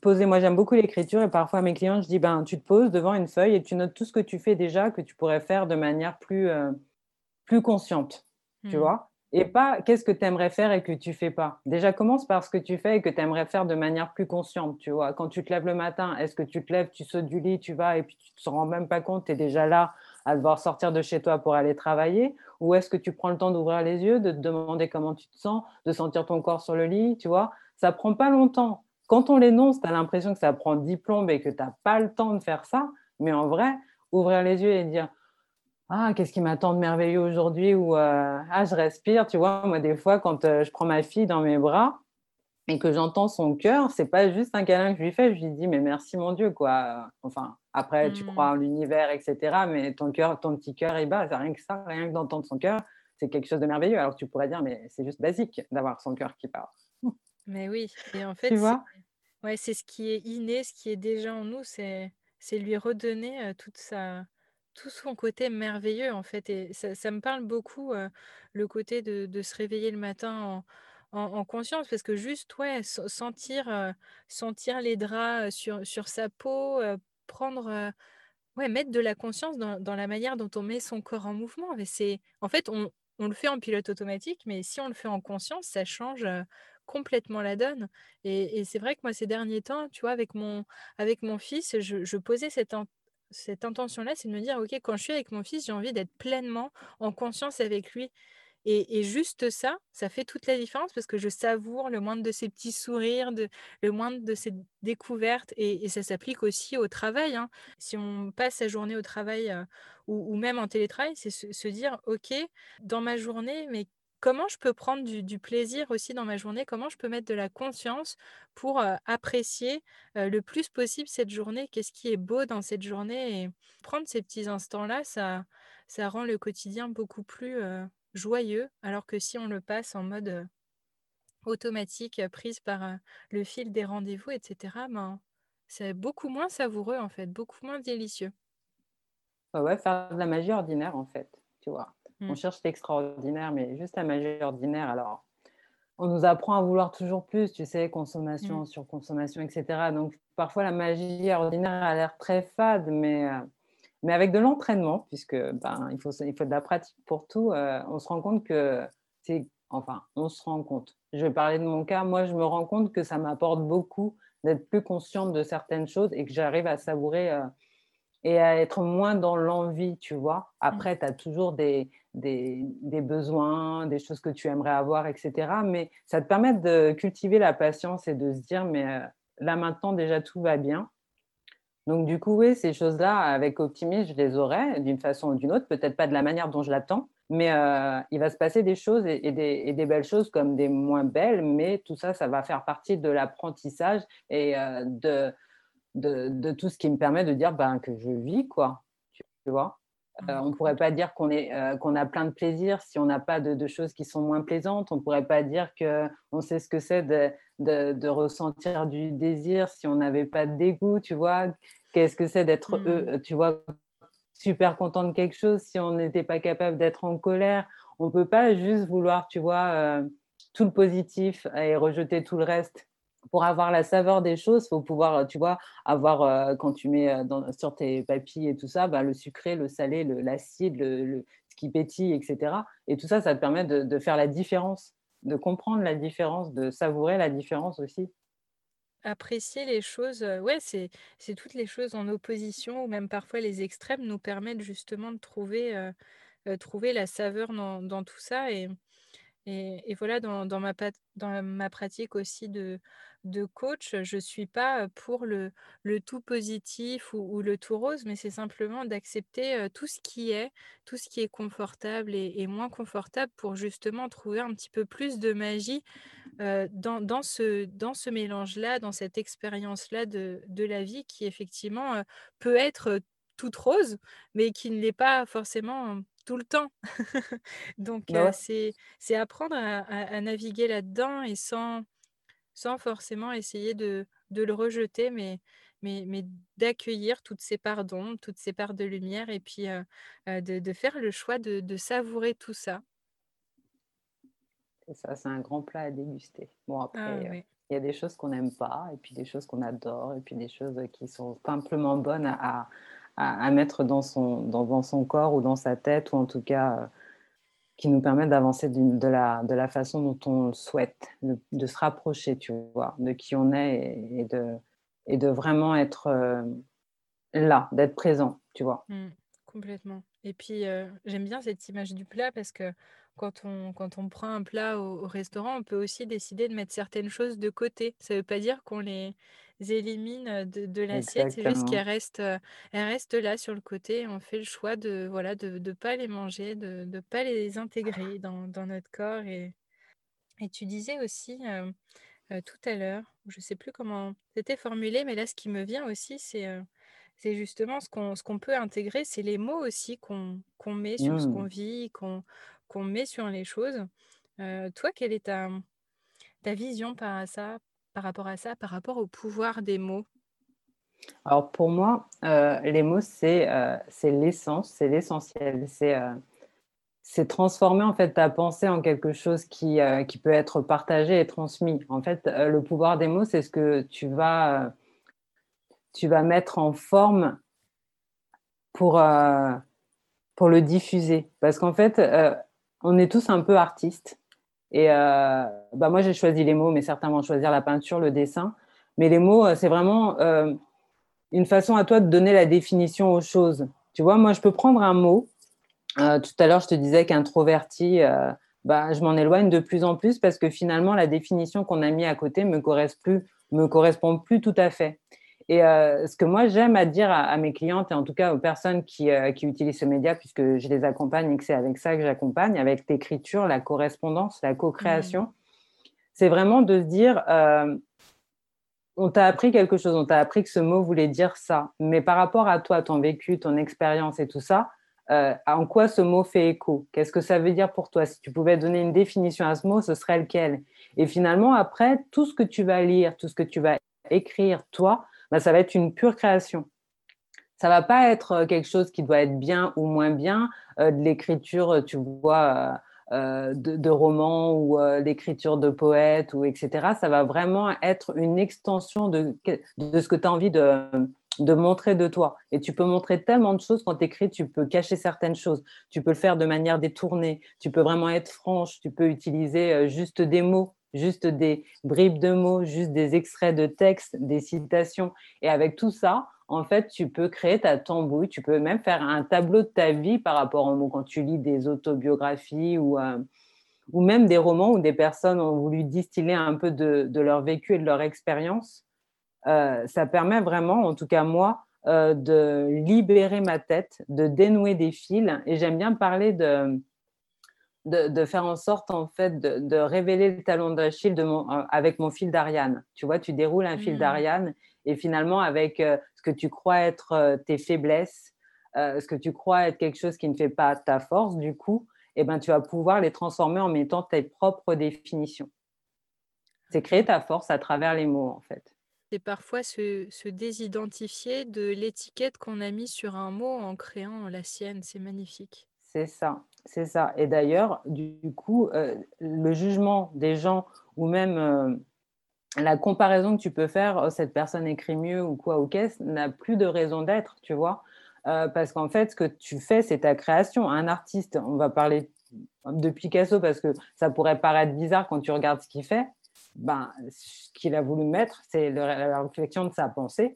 posez, moi j'aime beaucoup l'écriture et parfois à mes clients, je dis ben, tu te poses devant une feuille et tu notes tout ce que tu fais déjà que tu pourrais faire de manière plus, plus consciente, tu Hmm. vois? Et pas qu'est-ce que tu aimerais faire et que tu fais pas? Déjà, commence par ce que tu fais et que tu aimerais faire de manière plus consciente, tu vois. Quand tu te lèves le matin, est-ce que tu te lèves, tu sautes du lit, tu vas et puis tu te rends même pas compte, tu es déjà là à devoir sortir de chez toi pour aller travailler? Ou est-ce que tu prends le temps d'ouvrir les yeux, de te demander comment tu te sens, de sentir ton corps sur le lit, tu vois? Ça prend pas longtemps. Quand on l'énonce, tu as l'impression que ça prend dix plombes et que tu n'as pas le temps de faire ça. Mais en vrai, ouvrir les yeux et dire ah, qu'est-ce qui m'attend de merveilleux aujourd'hui ou euh, ah, je respire. Tu vois, moi, des fois, quand euh, je prends ma fille dans mes bras et que j'entends son cœur, c'est pas juste un câlin que je lui fais, je lui dis, mais merci mon Dieu, quoi. Enfin, après, tu crois Hmm. en l'univers, etc. Mais ton cœur, ton petit cœur, il bat. C'est rien que ça, rien que d'entendre son cœur, c'est quelque chose de merveilleux. Alors que tu pourrais dire, mais c'est juste basique d'avoir son cœur qui part. *laughs* Mais oui, et en Tu fait, c'est vois ouais, c'est ce qui est inné, ce qui est déjà en nous, c'est c'est lui redonner euh, toute sa tout son côté merveilleux en fait. Et ça, me parle beaucoup le côté de, se réveiller le matin en, en, en conscience, parce que juste ouais, se- sentir sentir les draps sur, sur sa peau, prendre Ouais, mettre de la conscience dans dans la manière dont on met son corps en mouvement. Mais c'est en fait, on on le fait en pilote automatique, mais si on le fait en conscience, ça change, complètement la donne. Et et c'est vrai que moi, ces derniers temps, tu vois, avec mon avec mon fils, je je posais cette cette intention-là, c'est de me dire: «OK, quand je suis avec mon fils, j'ai envie d'être pleinement en conscience avec lui». Et juste ça, ça fait toute la différence parce que je savoure le moindre de ces petits sourires, le moindre de ces découvertes et ça s'applique aussi au travail, hein. Si on passe sa journée au travail, ou ou même en télétravail, c'est se se dire: «OK, dans ma journée, mais comment je peux prendre du plaisir aussi dans ma journée? Comment je peux mettre de la conscience pour, apprécier, le plus possible cette journée? Qu'est-ce qui est beau dans cette journée?» et prendre ces petits instants-là, ça ça rend le quotidien beaucoup plus, joyeux, alors que si on le passe en mode, automatique, prise par, le fil des rendez-vous et cetera, ben, c'est beaucoup moins savoureux, en fait, beaucoup moins délicieux. Ouais, ouais, faire de la magie ordinaire, en fait, tu vois? On Mmh. cherche l'extraordinaire, mais juste la magie ordinaire. Alors, on nous apprend à vouloir toujours plus, tu sais, Mmh. consommation, surconsommation, et cetera. Donc, parfois, la magie ordinaire a l'air très fade, mais, heu, mais avec de l'entraînement, puisque, ben, il faut il faut de la pratique pour tout, heu, on se rend compte que c'est enfin, on se rend compte. Je vais parler de mon cas. Moi, je me rends compte que ça m'apporte beaucoup d'être plus consciente de certaines choses et que j'arrive à savourer, heu et à être moins dans l'envie, tu vois? Mmh. Après, tu as toujours des des besoins, des choses que tu aimerais avoir et cetera, mais ça te permet de cultiver la patience et de se dire: «Mais, heu, là, maintenant, déjà, tout va bien». Donc du coup, oui, ces choses-là, avec optimisme, je les aurai d'une façon ou d'une autre, peut-être pas de la manière dont je l'attends, mais, heu, il va se passer des choses et des belles choses comme des moins belles, mais tout ça, ça va faire partie de l'apprentissage et de de de tout ce qui me permet de dire, ben, que je vis quoi, tu vois? Heu, Mmh, on ne pourrait pas dire qu'on est, heu, qu'on a plein de plaisir si on n'a pas de de choses qui sont moins plaisantes. On ne pourrait pas dire qu'on sait ce que c'est de de de ressentir du désir si on n'avait pas de dégoût, tu vois? Qu'est-ce que c'est d'être, Mmh. heu, tu vois, super content de quelque chose si on n'était pas capable d'être en colère? On ne peut pas juste vouloir, tu vois, heu, tout le positif et rejeter tout le reste. Pour avoir la saveur des choses, faut pouvoir, tu vois, avoir, heu, quand tu mets, dans sur tes papilles et tout ça, bah, le sucré, le salé, l'acide, le le ce qui pétille et cetera et tout ça, ça te permet de faire la différence, de comprendre la différence, de savourer la différence aussi. Apprécier les choses, ouais, c'est toutes les choses en opposition ou même parfois les extrêmes nous permettent justement de trouver, trouver la saveur dans dans tout ça et Et voilà, dans ma pratique aussi de coach, je suis pas, heu, pour le tout positif ou le tout rose, mais c'est simplement d'accepter, heu, tout ce qui est, tout ce qui est confortable et moins confortable pour justement trouver un petit peu plus de magie, heu, dans ce mélange-là, dans cette expérience-là de de la vie qui effectivement, peut être, toute rose, mais qui ne l'est pas forcément, tout le temps. *laughs* Donc Bah, ouais, c'est c'est apprendre à à à naviguer là-dedans et sans sans forcément essayer de de le rejeter, mais mais mais d'accueillir toutes ces parts d'ombre, toutes ces parts de lumière et puis, de de faire le choix de de savourer tout ça. c'est ça, c'est un grand plat à déguster. Bon Ah après. Il y a des choses qu'on n'aime pas, et puis des choses qu'on adore, et puis des choses qui sont simplement bonnes à, à, mettre dans son, dans, dans, son corps ou dans sa tête, ou en tout cas euh, qui nous permettent d'avancer de la, de la façon dont on souhaite, de, se rapprocher, tu vois, de qui on est et, de, et de vraiment être euh, là, d'être présent, tu vois. Mmh, complètement. Et puis, euh, j'aime bien cette image du plat parce que quand on, quand on prend un plat au, restaurant, on peut aussi décider de mettre certaines choses de côté. Ça ne veut pas dire qu'on les élimine de, de l'assiette, c'est juste qu'elles restent, elles restent là sur le côté. on fait le choix de voilà de ne pas les manger, de ne pas les intégrer dans, dans, notre corps. Et, et tu disais aussi tout à l'heure, je ne sais plus comment c'était formulé, mais là, ce qui me vient aussi, c'est c'est justement ce qu'on ce qu'on peut intégrer, c'est les mots aussi qu'on qu'on met sur ce qu'on mmh. vit, qu'on qu'on met sur les choses. toi, quelle est ta, ta vision par, ça, par rapport à ça, par rapport au pouvoir des mots? Alors pour moi, les mots, c'est c'est l'essence, c'est l'essentiel. C'est c'est transformer en fait ta pensée en quelque chose qui, qui peut être partagé et transmis. En fait, le pouvoir des mots, c'est ce que tu vas tu vas mettre en forme pour, euh, pour le diffuser. Parce qu'en fait, euh, on est tous un peu artistes. Et euh, bah moi, j'ai choisi les mots, mais certains vont choisir la peinture, le dessin. Mais les mots, c'est vraiment une façon à toi de donner la définition aux choses. Tu vois, moi, je peux prendre un mot. tout à l'heure, je te disais qu'introverti, bah, je m'en éloigne de plus en plus parce que finalement, la définition qu'on a mis à côté me me correspond plus tout à fait. Et euh, ce que moi j'aime à dire à, mes clientes et en tout cas aux personnes qui, euh, qui utilisent ce média, puisque je les accompagne et que c'est avec ça que j'accompagne, avec l'écriture, la correspondance, la co-création, mmh. c'est vraiment de se dire euh, on t'a appris quelque chose, on t'a appris que ce mot voulait dire ça, mais par rapport à toi, ton vécu, ton expérience et tout ça, en quoi ce mot fait écho? Qu'est-ce que ça veut dire pour toi? Si tu pouvais donner une définition à ce mot, ce serait lequel? Et finalement, après, tout ce que tu vas lire, tout ce que tu vas écrire, toi, bah, ça va être une pure création. Ça va pas être euh, quelque chose qui doit être bien ou moins bien, euh, de l'écriture, tu vois, euh, de, romans ou l'écriture de poètes ou etc. Ça va vraiment être une extension de, de ce que tu as envie de, de montrer de toi. Et tu peux montrer tellement de choses quand tu écris, tu peux cacher certaines choses. Tu peux le faire de manière détournée. Tu peux vraiment être franche. Tu peux utiliser juste des mots juste des bribes de mots, juste des extraits de textes, des citations. Et avec tout ça, en fait, tu peux créer ta tambouille, tu peux même faire un tableau de ta vie par rapport au mot quand tu lis des autobiographies ou, euh, ou même des romans où des personnes ont voulu distiller un peu de, leur vécu et de leur expérience. Euh, ça permet vraiment, en tout cas moi, euh, de libérer ma tête, de dénouer des fils. Et j'aime bien parler de, de, faire en sorte en fait de, révéler le talon d'Achille euh, avec mon fil d'Ariane. Tu vois, tu déroules un fil mmh. d'Ariane et finalement avec euh, ce que tu crois être euh, tes faiblesses, ce que tu crois être quelque chose qui ne fait pas ta force, du coup, eh ben, tu vas pouvoir les transformer en mettant tes propres définitions. C'est créer ta force à travers les mots en fait. C'est parfois se, se désidentifier de l'étiquette qu'on a mise sur un mot en créant la sienne. C'est magnifique. C'est ça. C'est ça. Et d'ailleurs, du coup, euh, le jugement des gens ou même euh, la comparaison que tu peux faire, oh, cette personne écrit mieux ou quoi ou qu'est-ce, n'a plus de raison d'être, tu vois. Euh, parce qu'en fait, ce que tu fais, c'est ta création. Un artiste, on va parler de Picasso parce que ça pourrait paraître bizarre quand tu regardes ce qu'il fait. Ben, ce qu'il a voulu mettre, c'est la réflexion de sa pensée.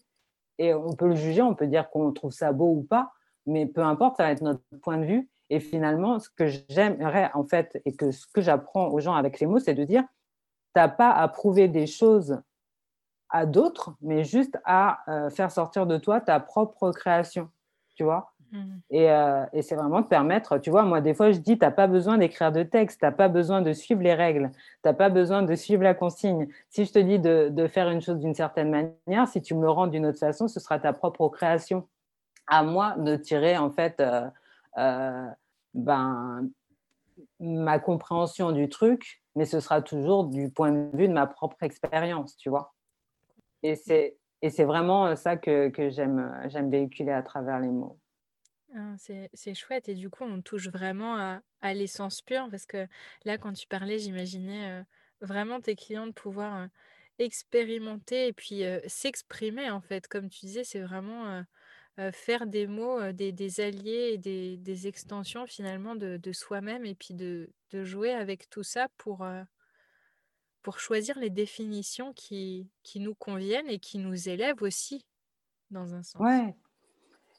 Et on peut le juger, on peut dire qu'on trouve ça beau ou pas, mais peu importe, ça va être notre point de vue. Et finalement, ce que j'aimerais en fait, et que ce que j'apprends aux gens avec les mots, c'est de dire, tu n'as pas à prouver des choses à d'autres, mais juste à euh, faire sortir de toi ta propre création, tu vois? Mmh. Euh, et, c'est vraiment de permettre, tu vois, moi des fois je dis, tu n'as pas besoin d'écrire de texte, tu n'as pas besoin de suivre les règles, tu n'as pas besoin de suivre la consigne. Si je te dis de, faire une chose d'une certaine manière, si tu me le rends d'une autre façon, ce sera ta propre création. À moi de tirer en fait... Euh, ben, ma compréhension du truc, mais ce sera toujours du point de vue de ma propre expérience, tu vois. Et c'est, vraiment euh, ça que, que j'aime, j'aime véhiculer à travers les mots. Ah, c'est, c'est chouette et du coup on touche vraiment à, à, l'essence pure parce que là quand tu parlais j'imaginais euh, vraiment tes clients de pouvoir expérimenter et puis s'exprimer en fait. Comme tu disais, c'est vraiment faire des mots, des, des, alliés et des, des extensions finalement de, de soi-même et puis de, de, jouer avec tout ça pour, pour choisir les définitions qui, qui nous conviennent et qui nous élèvent aussi dans un sens. Ouais.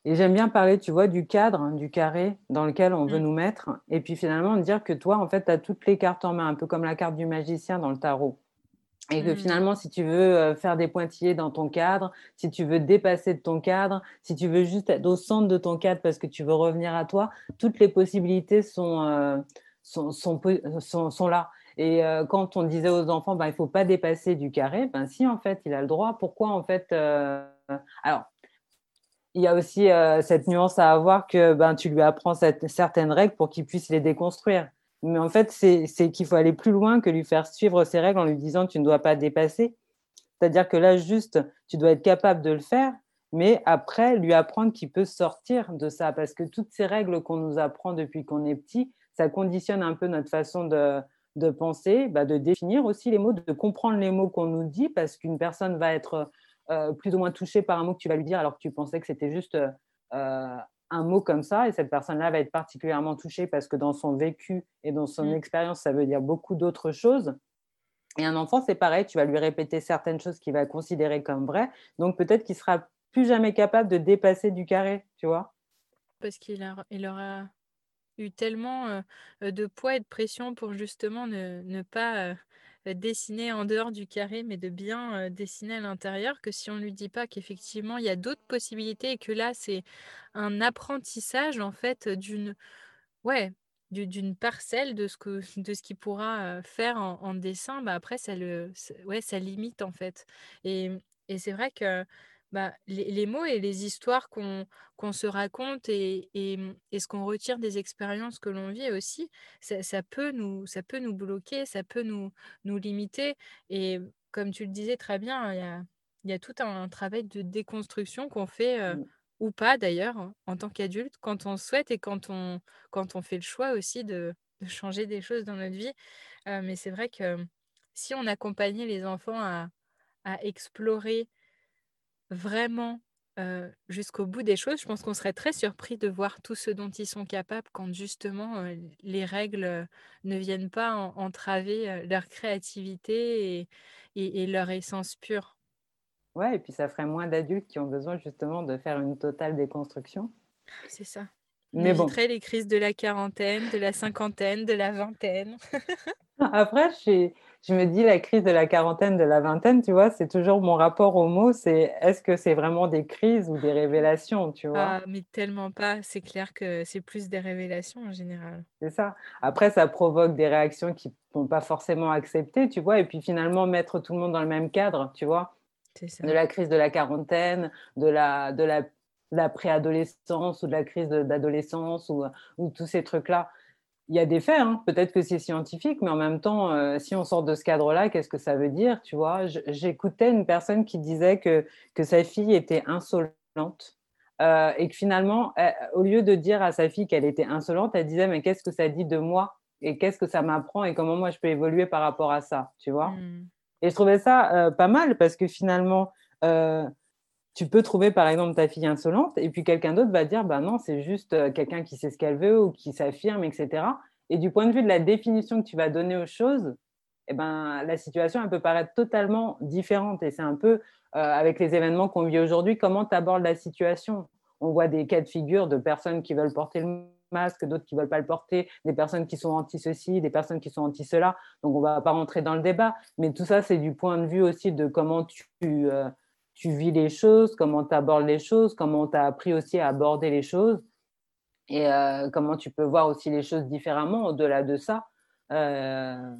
Et j'aime bien parler, tu vois, du cadre, hein, du carré dans lequel on veut mmh. nous mettre. Et puis finalement, dire que toi, en fait, tu as toutes les cartes en main, un peu comme la carte du magicien dans le tarot. Et que mmh. finalement, si tu veux euh, faire des pointillés dans ton cadre, si tu veux dépasser de ton cadre, si tu veux juste être au centre de ton cadre parce que tu veux revenir à toi, toutes les possibilités sont, euh, sont, sont, sont, là. Et euh, quand on disait aux enfants, ben, il ne faut pas dépasser du carré, ben si, en fait, il a le droit. Pourquoi, en fait Alors, il y a aussi cette nuance à avoir que ben, tu lui apprends cette, certaines règles pour qu'il puisse les déconstruire. Mais en fait, c'est qu'il faut aller plus loin que lui faire suivre ses règles en lui disant tu ne dois pas dépasser. C'est-à-dire que là, juste, tu dois être capable de le faire, mais après, lui apprendre qu'il peut sortir de ça. Parce que toutes ces règles qu'on nous apprend depuis qu'on est petit, ça conditionne un peu notre façon de, penser, bah, de définir aussi les mots, de comprendre les mots qu'on nous dit, parce qu'une personne va être euh, plus ou moins touchée par un mot que tu vas lui dire alors que tu pensais que c'était juste euh, un mot comme ça et cette personne-là va être particulièrement touchée parce que dans son vécu et dans son mmh. expérience, ça veut dire beaucoup d'autres choses. Et un enfant, c'est pareil, tu vas lui répéter certaines choses qu'il va considérer comme vraies, donc peut-être qu'il sera plus jamais capable de dépasser du carré, tu vois. Parce qu'il il aura eu tellement de poids et de pression pour justement ne, pas dessiner en dehors du carré, mais de bien dessiner à l'intérieur, que si on ne lui dit pas qu'effectivement il y a d'autres possibilités et que là c'est un apprentissage en fait d'une ouais d'une parcelle de ce que *laughs* de ce qu'il pourra faire en, dessin, bah après ça le ouais ça limite en fait. Et, et c'est vrai que bah, les, mots et les histoires qu'on se raconte et, mmh, et, ce qu'on retire des expériences que l'on vit aussi, ça, peut nous, ça peut nous bloquer, ça peut nous, nous limiter. Et comme tu le disais très bien, il y a, il y a tout un, travail de déconstruction qu'on fait, mmh. ou pas d'ailleurs, hein, en tant qu'adulte, quand on souhaite et quand on, quand on fait le choix aussi de, changer des choses dans notre vie. mais c'est vrai que si on accompagnait les enfants à, à explorer vraiment jusqu'au bout des choses, je pense qu'on serait très surpris de voir tout ce dont ils sont capables quand justement les règles ne viennent pas entraver leur créativité et, leur essence pure. Ouais, et puis ça ferait moins d'adultes qui ont besoin justement de faire une totale déconstruction. C'est ça. Mais bon. les crises de la quarantaine, de la cinquantaine, de la vingtaine. *laughs* Après, je, je, me dis la crise de la quarantaine, de la vingtaine, tu vois, c'est toujours mon rapport au mot, c'est est-ce que c'est vraiment des crises ou des révélations, tu vois? Ah, mais tellement pas, c'est clair que c'est plus des révélations en général. C'est ça. Après, ça provoque des réactions qui ne sont pas forcément acceptées, tu vois, et puis finalement mettre tout le monde dans le même cadre, tu vois? De la crise de la quarantaine, de la, de la, la préadolescence ou de la crise d'adolescence ou, ou tous ces trucs-là. Il y a des faits, hein. peut-être que c'est scientifique, mais en même temps, euh, si on sort de ce cadre-là, qu'est-ce que ça veut dire Tu vois, j'écoutais une personne qui disait que, que sa fille était insolente euh, et que finalement, au lieu de dire à sa fille qu'elle était insolente, elle disait mais qu'est-ce que ça dit de moi? Et qu'est-ce que ça m'apprend? Et comment moi je peux évoluer par rapport à ça, tu vois? Mmh. Et je trouvais ça euh, pas mal parce que finalement, tu peux trouver par exemple ta fille insolente et puis quelqu'un d'autre va dire bah non c'est juste euh, quelqu'un qui sait ce qu'elle veut ou qui s'affirme etc et du point de vue de la définition que tu vas donner aux choses eh ben la situation elle peut paraître totalement différente. Et c'est un peu euh, avec les événements qu'on vit aujourd'hui comment tu abordes la situation? On voit des cas de figure de personnes qui veulent porter le masque d'autres qui veulent pas le porter des personnes qui sont anti ceci des personnes qui sont anti cela donc on va pas rentrer dans le débat. Mais tout ça c'est du point de vue aussi de comment tu euh, tu vis les choses, comment tu abordes les choses, comment tu as appris aussi à aborder les choses et euh, comment tu peux voir aussi les choses différemment au-delà de ça. Euh,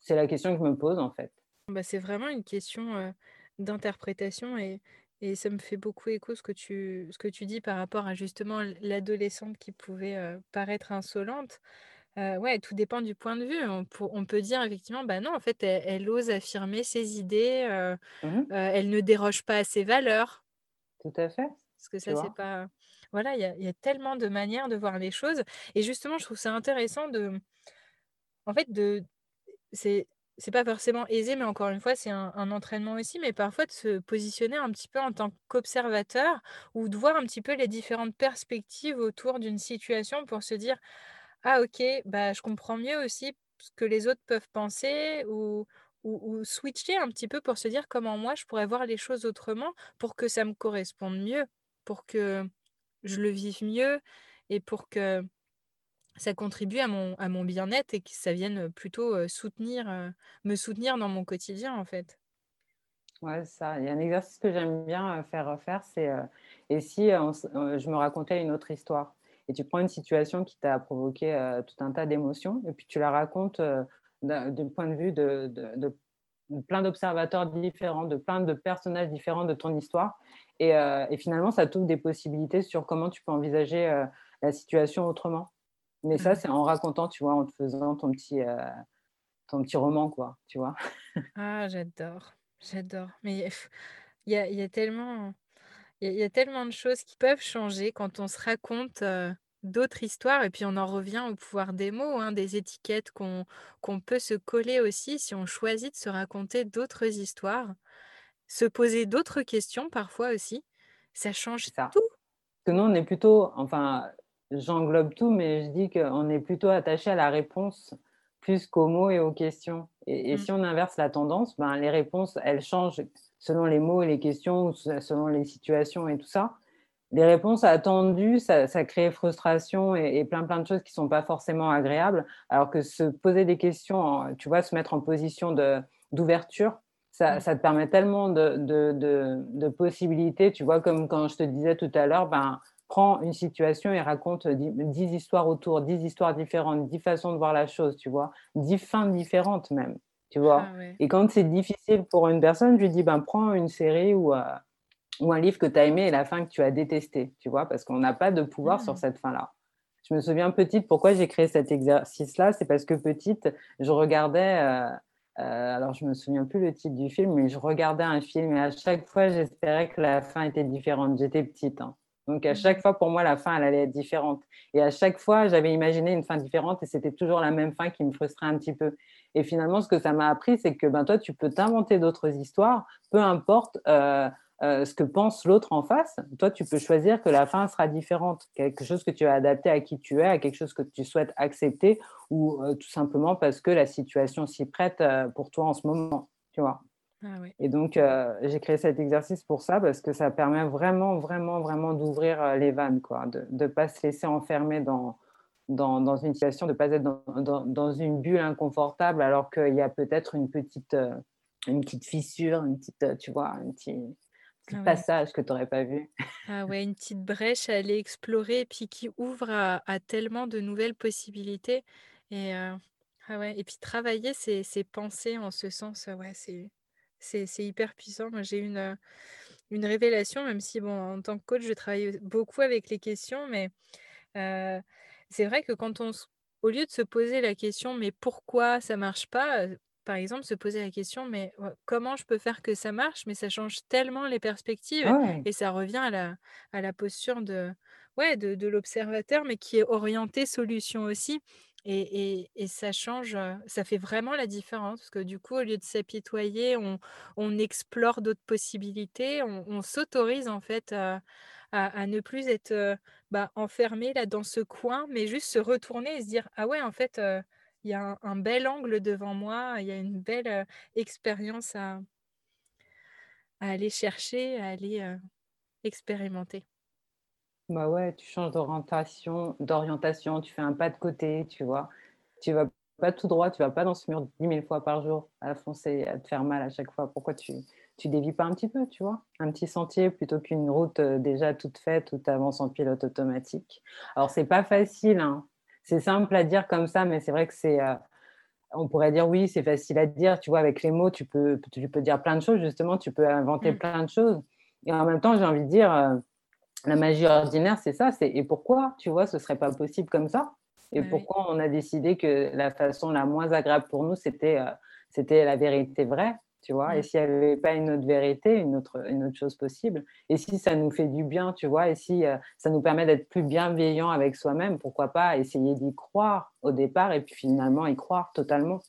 c'est la question que je me pose en fait. Bah, c'est vraiment une question euh, d'interprétation et, et, ça me fait beaucoup écho ce que tu, ce que tu dis par rapport à justement l'adolescente qui pouvait paraître insolente. Euh, ouais, tout dépend du point de vue. On, peut dire effectivement, bah non, en fait, elle, ose affirmer ses idées, euh, mmh euh, elle ne déroge pas à ses valeurs. Tout à fait. Parce que ça, c'est pas. Voilà, il y a, tellement de manières de voir les choses. Et justement, je trouve ça intéressant de. En fait, de. C'est c'est pas forcément aisé, mais encore une fois, c'est un, un entraînement aussi, mais parfois de se positionner un petit peu en tant qu'observateur ou de voir un petit peu les différentes perspectives autour d'une situation pour se dire ah OK, bah je comprends mieux aussi ce que les autres peuvent penser ou, ou, switcher un petit peu pour se dire comment moi je pourrais voir les choses autrement pour que ça me corresponde mieux, pour que je le vive mieux et pour que ça contribue à mon à mon bien-être et que ça vienne, plutôt, soutenir, me soutenir dans mon quotidien, en fait. Ouais, ça. Il y a un exercice que j'aime bien, faire, faire, c'est, et si, je me racontais une autre histoire? Et tu prends une situation qui t'a provoqué, heu, tout un tas d'émotions et puis tu la racontes, heu, d'un du point de vue de de de de plein d'observateurs différents, de plein de personnages différents de ton histoire et et finalement ça t'ouvre des possibilités sur comment tu peux envisager, heu, la situation autrement. Mais ça, c'est en racontant, tu vois, en te faisant ton petit, ton petit roman, quoi, tu vois? Ah j'adore, j'adore. Mais il y a il y a tellement il y a il y a tellement de choses qui peuvent changer quand on se raconte, d'autres histoires et puis on en revient au pouvoir des mots, hein, des étiquettes qu'on peut se coller aussi si on choisit de se raconter d'autres histoires, se poser d'autres questions parfois aussi, ça change ça. tout. Que nous, on est plutôt enfin, j'englobe tout, mais je dis qu'on est plutôt attaché à la réponse plus qu'aux mots et aux questions et et Mmh. si on inverse la tendance, ben, les réponses, elles changent selon les mots et les questions selon les situations et tout ça. Les réponses attendues, ça ça crée frustration et et plein, plein de choses qui sont pas forcément agréables, alors que se poser des questions tu vois, se mettre en position d'ouverture, ça Mmh. ça te permet tellement de de de de possibilités, tu vois? Comme quand je te disais tout à l'heure, ben, prends une situation et raconte, dix 10 histoires autour, 10 histoires différentes, 10 façons de voir la chose, tu vois? 10 fins différentes même, tu vois? Ah ouais. Et quand c'est difficile pour une personne, je lui dis: «Ben, prends une série ou, ou un livre que tu as aimé et la fin que tu as détestée», tu vois? Parce qu'on n'a pas de pouvoir sur Mmh. cette fin-là. Je me souviens petite, pourquoi j'ai créé cet exercice-là? C'est parce que petite, je regardais, heu heu, alors je me souviens plus le titre du film, mais je regardais un film et à chaque fois, j'espérais que la fin était différente. J'étais petite, hein, donc à chaque Mmh. fois, pour moi, la fin, elle allait être différente et à chaque fois, j'avais imaginé une fin différente et c'était toujours la même fin qui me frustrait un petit peu et finalement, ce que ça m'a appris, c'est que, ben, toi, tu peux t'inventer d'autres histoires, peu importe, heu heu, ce que pense l'autre en face. Toi, tu peux choisir que la fin sera différente, quelque chose que tu as adapté à qui tu es, à quelque chose que tu souhaites accepter ou, heu, tout simplement parce que la situation s'y prête, pour toi en ce moment, tu vois? Ah ouais. Et donc, j'ai créé cet exercice pour ça, parce que ça permet vraiment, vraiment, vraiment d'ouvrir, les vannes, quoi, de de pas se laisser enfermer dans dans dans une situation, de pas être dans dans dans une bulle inconfortable alors qu'il y a peut-être une petite, heu, une petite fissure, une petite, heu, tu vois, un petit petit Ah ouais. passage que tu aurais pas vu. Ah ouais, une petite brèche à aller explorer et puis qui ouvre à à tellement de nouvelles possibilités et heu, ah ouais et puis travailler ses ses pensées en ce sens, ouais, c'est c'est c'est hyper puissant. Moi, j'ai une, une révélation, même si bon, en tant que coach, je travaille beaucoup avec les questions, mais c'est vrai que quand on au lieu de se poser la question: «Mais pourquoi ça marche pas?» heu, par exemple, se poser la question: «Mais, comment je peux faire que ça marche?» mais ça change tellement les perspectives Ouais, et ça revient à la à la posture de ouais, de de l'observateur, mais qui est orienté solution aussi et et et ça change, heu, ça fait vraiment la différence parce que du coup, au lieu de s'apitoyer, on on explore d'autres possibilités, on on s'autorise en fait à à à ne plus être, heu, bah, enfermé là dans ce coin, mais juste se retourner et se dire: «Ah ouais, en fait, il y a un bel angle devant moi, il y a une belle, expérience à aller chercher, à aller, expérimenter». bah, ouais, tu changes d'orientation d'orientation, tu fais un pas de côté, tu vois? Tu vas pas tout droit, tu vas pas dans ce mur dix mille fois par jour, à foncer, à te faire mal à chaque fois. Pourquoi tu tu dévies pas un petit peu, tu vois? Un petit sentier plutôt qu'une route, heu, déjà toute faite où tu avances en pilote automatique. Alors c'est pas facile, hein. C'est simple à dire comme ça, mais c'est vrai que c'est, heu, on pourrait dire: «Oui, c'est facile à dire», tu vois? Avec les mots, tu peux tu peux dire plein de choses, justement, tu peux inventer Mmh. plein de choses et en même temps, j'ai envie de dire, heu la magie ordinaire, c'est ça, c'est et pourquoi, tu vois, ce serait pas possible comme ça? Et oui. pourquoi on a décidé que la façon la moins agréable pour nous, c'était, c'était la vérité vraie, tu vois? Et s'il y avait pas une autre vérité, une autre une autre chose possible? Et si ça nous fait du bien, tu vois? Et si, heu, ça nous permet d'être plus bienveillants avec soi-même, pourquoi pas essayer d'y croire au départ et puis finalement y croire totalement?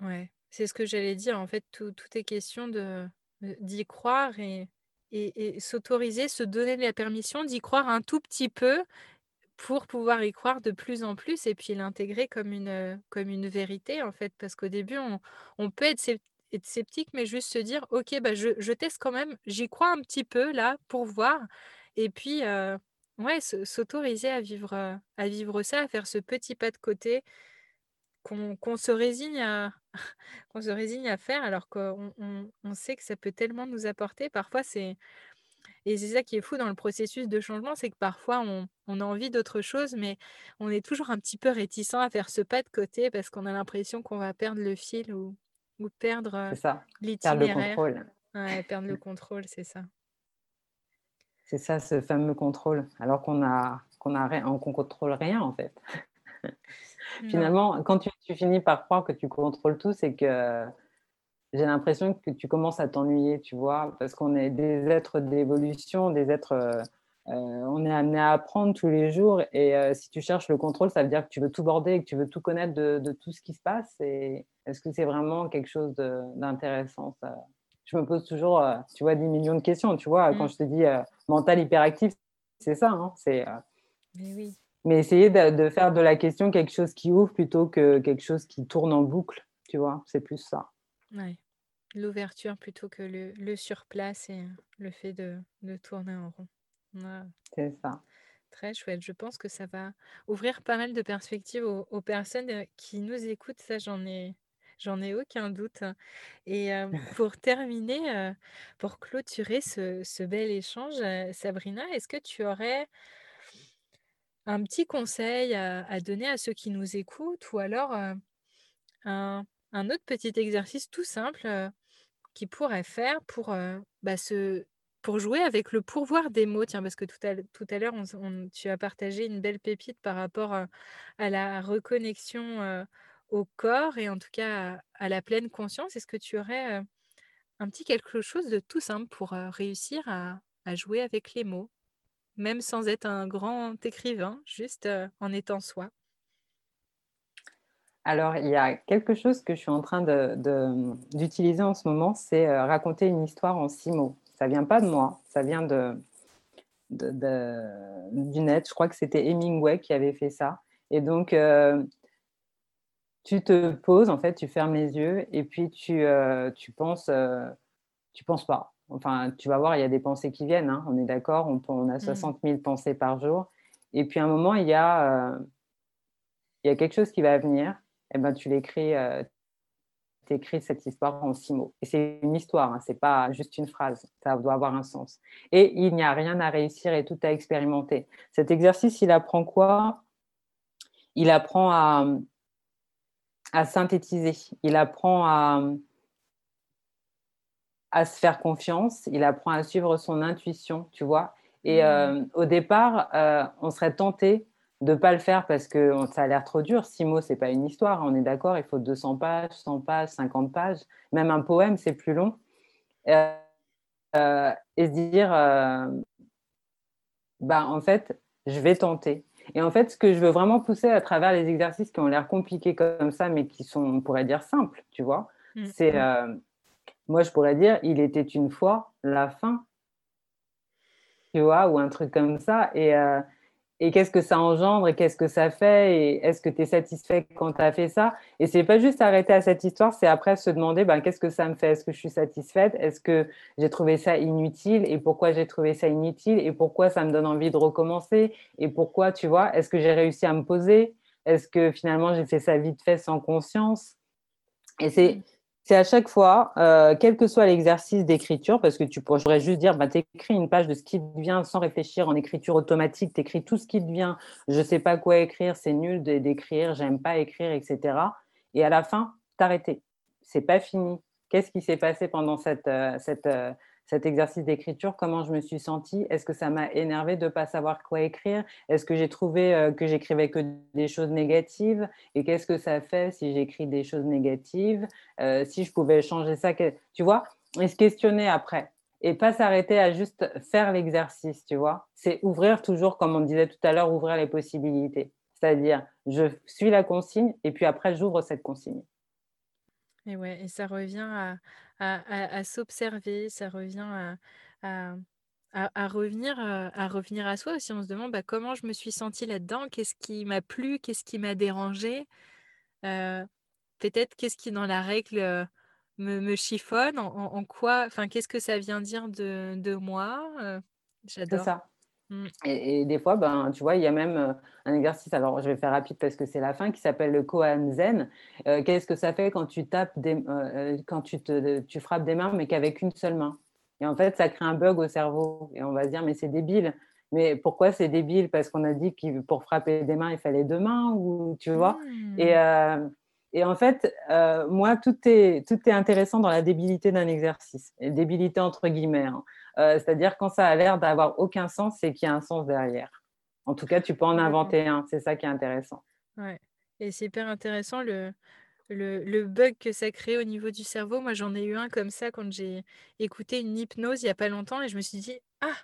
Ouais. C'est ce que j'allais dire. En fait, tout, tout est question de d'y croire et, et, et s'autoriser, se donner la permission d'y croire un tout petit peu pour pouvoir y croire de plus en plus et puis l'intégrer comme une, comme une vérité, en fait. Parce qu'au début, on, on peut être, être sceptique, mais juste se dire, OK, bah, je, teste quand même, j'y crois un petit peu là pour voir. Et puis, euh, ouais, se- s'autoriser à vivre, à vivre ça, à faire ce petit pas de côté qu'on se résigne à, *laughs* se résigne à faire alors qu'on on, on sait que ça peut tellement nous apporter. Parfois, c'est et c'est ça qui est fou dans le processus de changement, c'est que parfois on, on a envie d'autre chose, mais on est toujours un petit peu réticent à faire ce pas de côté parce qu'on a l'impression qu'on va perdre le fil ou, ou perdre euh, C'est ça, perdre le l'itinéraire. contrôle. Ouais, perdre le *laughs* contrôle, c'est ça. C'est ça, ce fameux contrôle, alors qu'on a, qu'on a, rien- qu'on contrôle rien en fait. *laughs* Finalement, quand tu, tu finis par croire que tu contrôles tout, c'est que j'ai l'impression que tu commences à t'ennuyer, tu vois, parce qu'on est des êtres d'évolution, des êtres, euh, euh, on est amené à apprendre tous les jours, et euh, si tu cherches le contrôle, ça veut dire que tu veux tout border et que tu veux tout connaître de, de tout ce qui se passe. Et est-ce que c'est vraiment quelque chose d'intéressant ça? Je me pose toujours, euh, tu vois, 10 millions de questions, tu vois, Mm. quand je te dis euh, mental hyperactif, c'est ça, hein, c'est. euh, Mais oui, mais essayer de, de faire de la question quelque chose qui ouvre plutôt que quelque chose qui tourne en boucle, tu vois, c'est plus ça. ouais. L'ouverture plutôt que le, le surplace et le fait de, de tourner en rond. Ouais. C'est ça. Très chouette. Je pense que ça va ouvrir pas mal de perspectives aux, aux personnes euh, qui nous écoutent. Ça, j'en ai, j'en ai aucun doute. Et euh, *laughs* pour terminer, euh, pour clôturer ce, ce bel échange, euh, Sabrina, est-ce que tu aurais un petit conseil à, à donner à ceux qui nous écoutent ou alors un, un autre petit exercice tout simple qu'ils pourraient faire pour, bah, se, pour jouer avec le pourvoir des mots. Tiens, parce que tout à, l'heure, tu as partagé une belle pépite par rapport à la reconnexion au corps et en tout cas à, la pleine conscience. Est-ce que tu aurais un petit quelque chose de tout simple pour réussir à, jouer avec les mots, même sans être un grand écrivain, juste en étant soi? Alors, il y a quelque chose que je suis en train de- de- d'utiliser en ce moment, c'est raconter une histoire en six mots. Ça vient pas de moi, ça vient de, de- de- du net. Je crois que c'était Hemingway qui avait fait ça. Et donc, euh, tu te poses, en fait, tu fermes les yeux et puis tu, euh, tu penses, euh, tu penses pas. Enfin, tu vas voir, il y a des pensées qui viennent, hein, on est d'accord, on, on a Mm. 60 000 pensées par jour. Et puis, à un moment, il y a, euh, il y a quelque chose qui va venir, et ben, tu l'écris, écris cette histoire en six mots. Et c'est une histoire, hein, c'est pas juste une phrase, ça doit avoir un sens. Et il n'y a rien à réussir et tout à expérimenter. Cet exercice, il apprend quoi? Il apprend à, à synthétiser, il apprend à, à se faire confiance, il apprend à suivre son intuition, tu vois. Et Mm. euh, au départ, euh, on serait tenté de ne pas le faire parce que ça a l'air trop dur. Six mots, c'est pas une histoire, on est d'accord, il faut 200 pages, 100 pages, 50 pages. Même un poème, c'est plus long. Euh, euh, et se dire, euh, bah, en fait, je vais tenter. Et en fait, ce que je veux vraiment pousser à travers les exercices qui ont l'air compliqués comme ça, mais qui sont, on pourrait dire, simples, tu vois, Mm. c'est, moi, je pourrais dire, il était une fois la fin, tu vois, ou un truc comme ça. Et, et qu'est-ce que ça engendre et qu'est-ce que ça fait et est-ce que tu es satisfait quand tu as fait ça? Et c'est pas juste arrêter à cette histoire, c'est après se demander ben, qu'est-ce que ça me fait? Est-ce que je suis satisfaite? Est-ce que j'ai trouvé ça inutile? Et pourquoi j'ai trouvé ça inutile? Et pourquoi ça me donne envie de recommencer? Et pourquoi, tu vois, est-ce que j'ai réussi à me poser? Est-ce que finalement j'ai fait ça vite fait sans conscience? Et c'est c'est à chaque fois, euh, quel que soit l'exercice d'écriture, parce que tu pourrais juste dire, bah, tu écris une page de ce qui te vient sans réfléchir en écriture automatique, tu écris tout ce qui te vient, je ne sais pas quoi écrire, c'est nul d'écrire, j'aime pas écrire, etc. Et à la fin, t'arrêter. C'est pas fini. Qu'est-ce qui s'est passé pendant cette, euh, euh, cet exercice d'écriture Comment je me suis sentie? Est-ce que ça m'a énervé de ne pas savoir quoi écrire? Est-ce que j'ai trouvé euh, que j'écrivais que des choses négatives? Et qu'est-ce que ça fait si j'écris des choses négatives? Euh, Si je pouvais changer ça, tu vois? Et se questionner après. Et pas s'arrêter à juste faire l'exercice, tu vois? C'est ouvrir toujours, comme on disait tout à l'heure, ouvrir les possibilités. C'est-à-dire, je suis la consigne et puis après, j'ouvre cette consigne. Et ouais, et ça revient à, à, à, s'observer, ça revient à, à, revenir, euh, à revenir à soi aussi. On se demande bah, comment je me suis sentie là-dedans, qu'est-ce qui m'a plu, qu'est-ce qui m'a dérangé? Euh, peut-être qu'est-ce qui dans la règle euh, me, me chiffonne, en, quoi, enfin qu'est-ce que ça vient dire de, de moi? J'adore. Ça. Mmh. Et, des fois, ben, tu vois, il y a même euh, un exercice, alors je vais faire rapide parce que c'est la fin, qui s'appelle le Koan Zen. Euh, qu'est-ce que ça fait quand tu tapes des, euh, quand tu, te, tu frappes des mains, mais qu'avec une seule main? Et en fait, ça crée un bug au cerveau. Et on va se dire, mais c'est débile. Mais pourquoi c'est débile? Parce qu'on a dit que pour frapper des mains, il fallait deux mains, ou tu vois? Mmh. et, et, en fait, moi, tout est, tout est intéressant dans la débilité d'un exercice. Et débilité entre guillemets. Hein. Euh, c'est-à-dire quand ça a l'air d'avoir aucun sens, c'est qu'il y a un sens derrière. En tout cas, tu peux en inventer un. C'est ça qui est intéressant. Ouais. Et c'est hyper intéressant le, le, bug que ça crée au niveau du cerveau. Moi, j'en ai eu un comme ça quand j'ai écouté une hypnose il n'y a pas longtemps et je me suis dit, ah,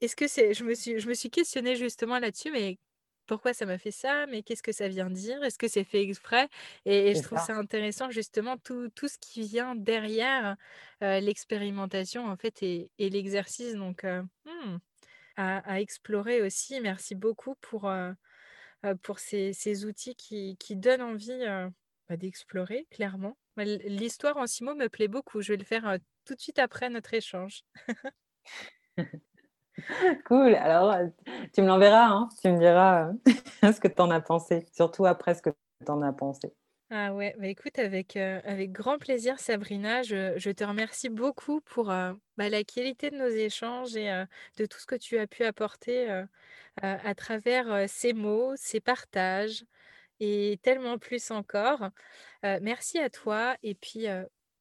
est-ce que c'est. Je me suis, je me suis questionnée justement là-dessus, mais pourquoi ça m'a fait ça, mais qu'est-ce que ça vient dire? Est-ce que c'est fait exprès? Et, je trouve ça. intéressant justement tout, tout, ce qui vient derrière l'expérimentation en fait et, l'exercice. Donc hmm, à, explorer aussi. Merci beaucoup pour, pour ces, ces, outils qui, qui, donnent envie bah, d'explorer clairement. L'histoire en six mots me plaît beaucoup. Je vais le faire tout de suite après notre échange. *laughs* *laughs* Cool. Alors, tu me l'enverras, hein. tu me diras euh, *laughs* ce que tu en as pensé, surtout après ce que tu en as pensé. Ah ouais, bah écoute, avec, euh, avec grand plaisir, Sabrina, je, te remercie beaucoup pour euh, bah, la qualité de nos échanges et de tout ce que tu as pu apporter à travers ces mots, ces partages et tellement plus encore. merci à toi et puis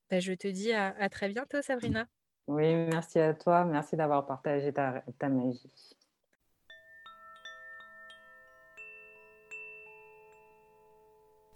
bah, je te dis à très bientôt, Sabrina. Oui, merci à toi. Merci d'avoir partagé ta, magie.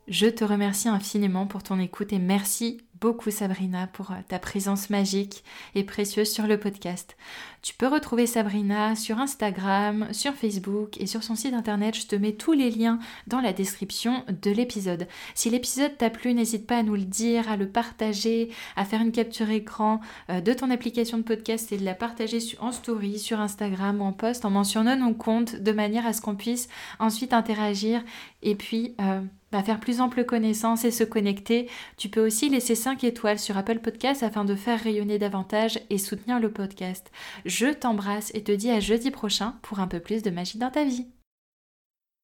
Je te remercie infiniment pour ton écoute et merci beaucoup Sabrina pour euh, ta présence magique et précieuse sur le podcast. Tu peux retrouver Sabrina sur Instagram, sur Facebook et sur son site internet. Je te mets tous les liens dans la description de l'épisode. Si l'épisode t'a plu, n'hésite pas à nous le dire, à le partager, à faire une capture écran euh, de ton application de podcast et de la partager en story, sur Instagram ou en post en mentionnant nos comptes de manière à ce qu'on puisse ensuite interagir et puis... Euh, bah, faire plus ample connaissance et se connecter. Tu peux aussi laisser 5 étoiles sur Apple Podcast afin de faire rayonner davantage et soutenir le podcast. Je t'embrasse et te dis à jeudi prochain pour un peu plus de magie dans ta vie.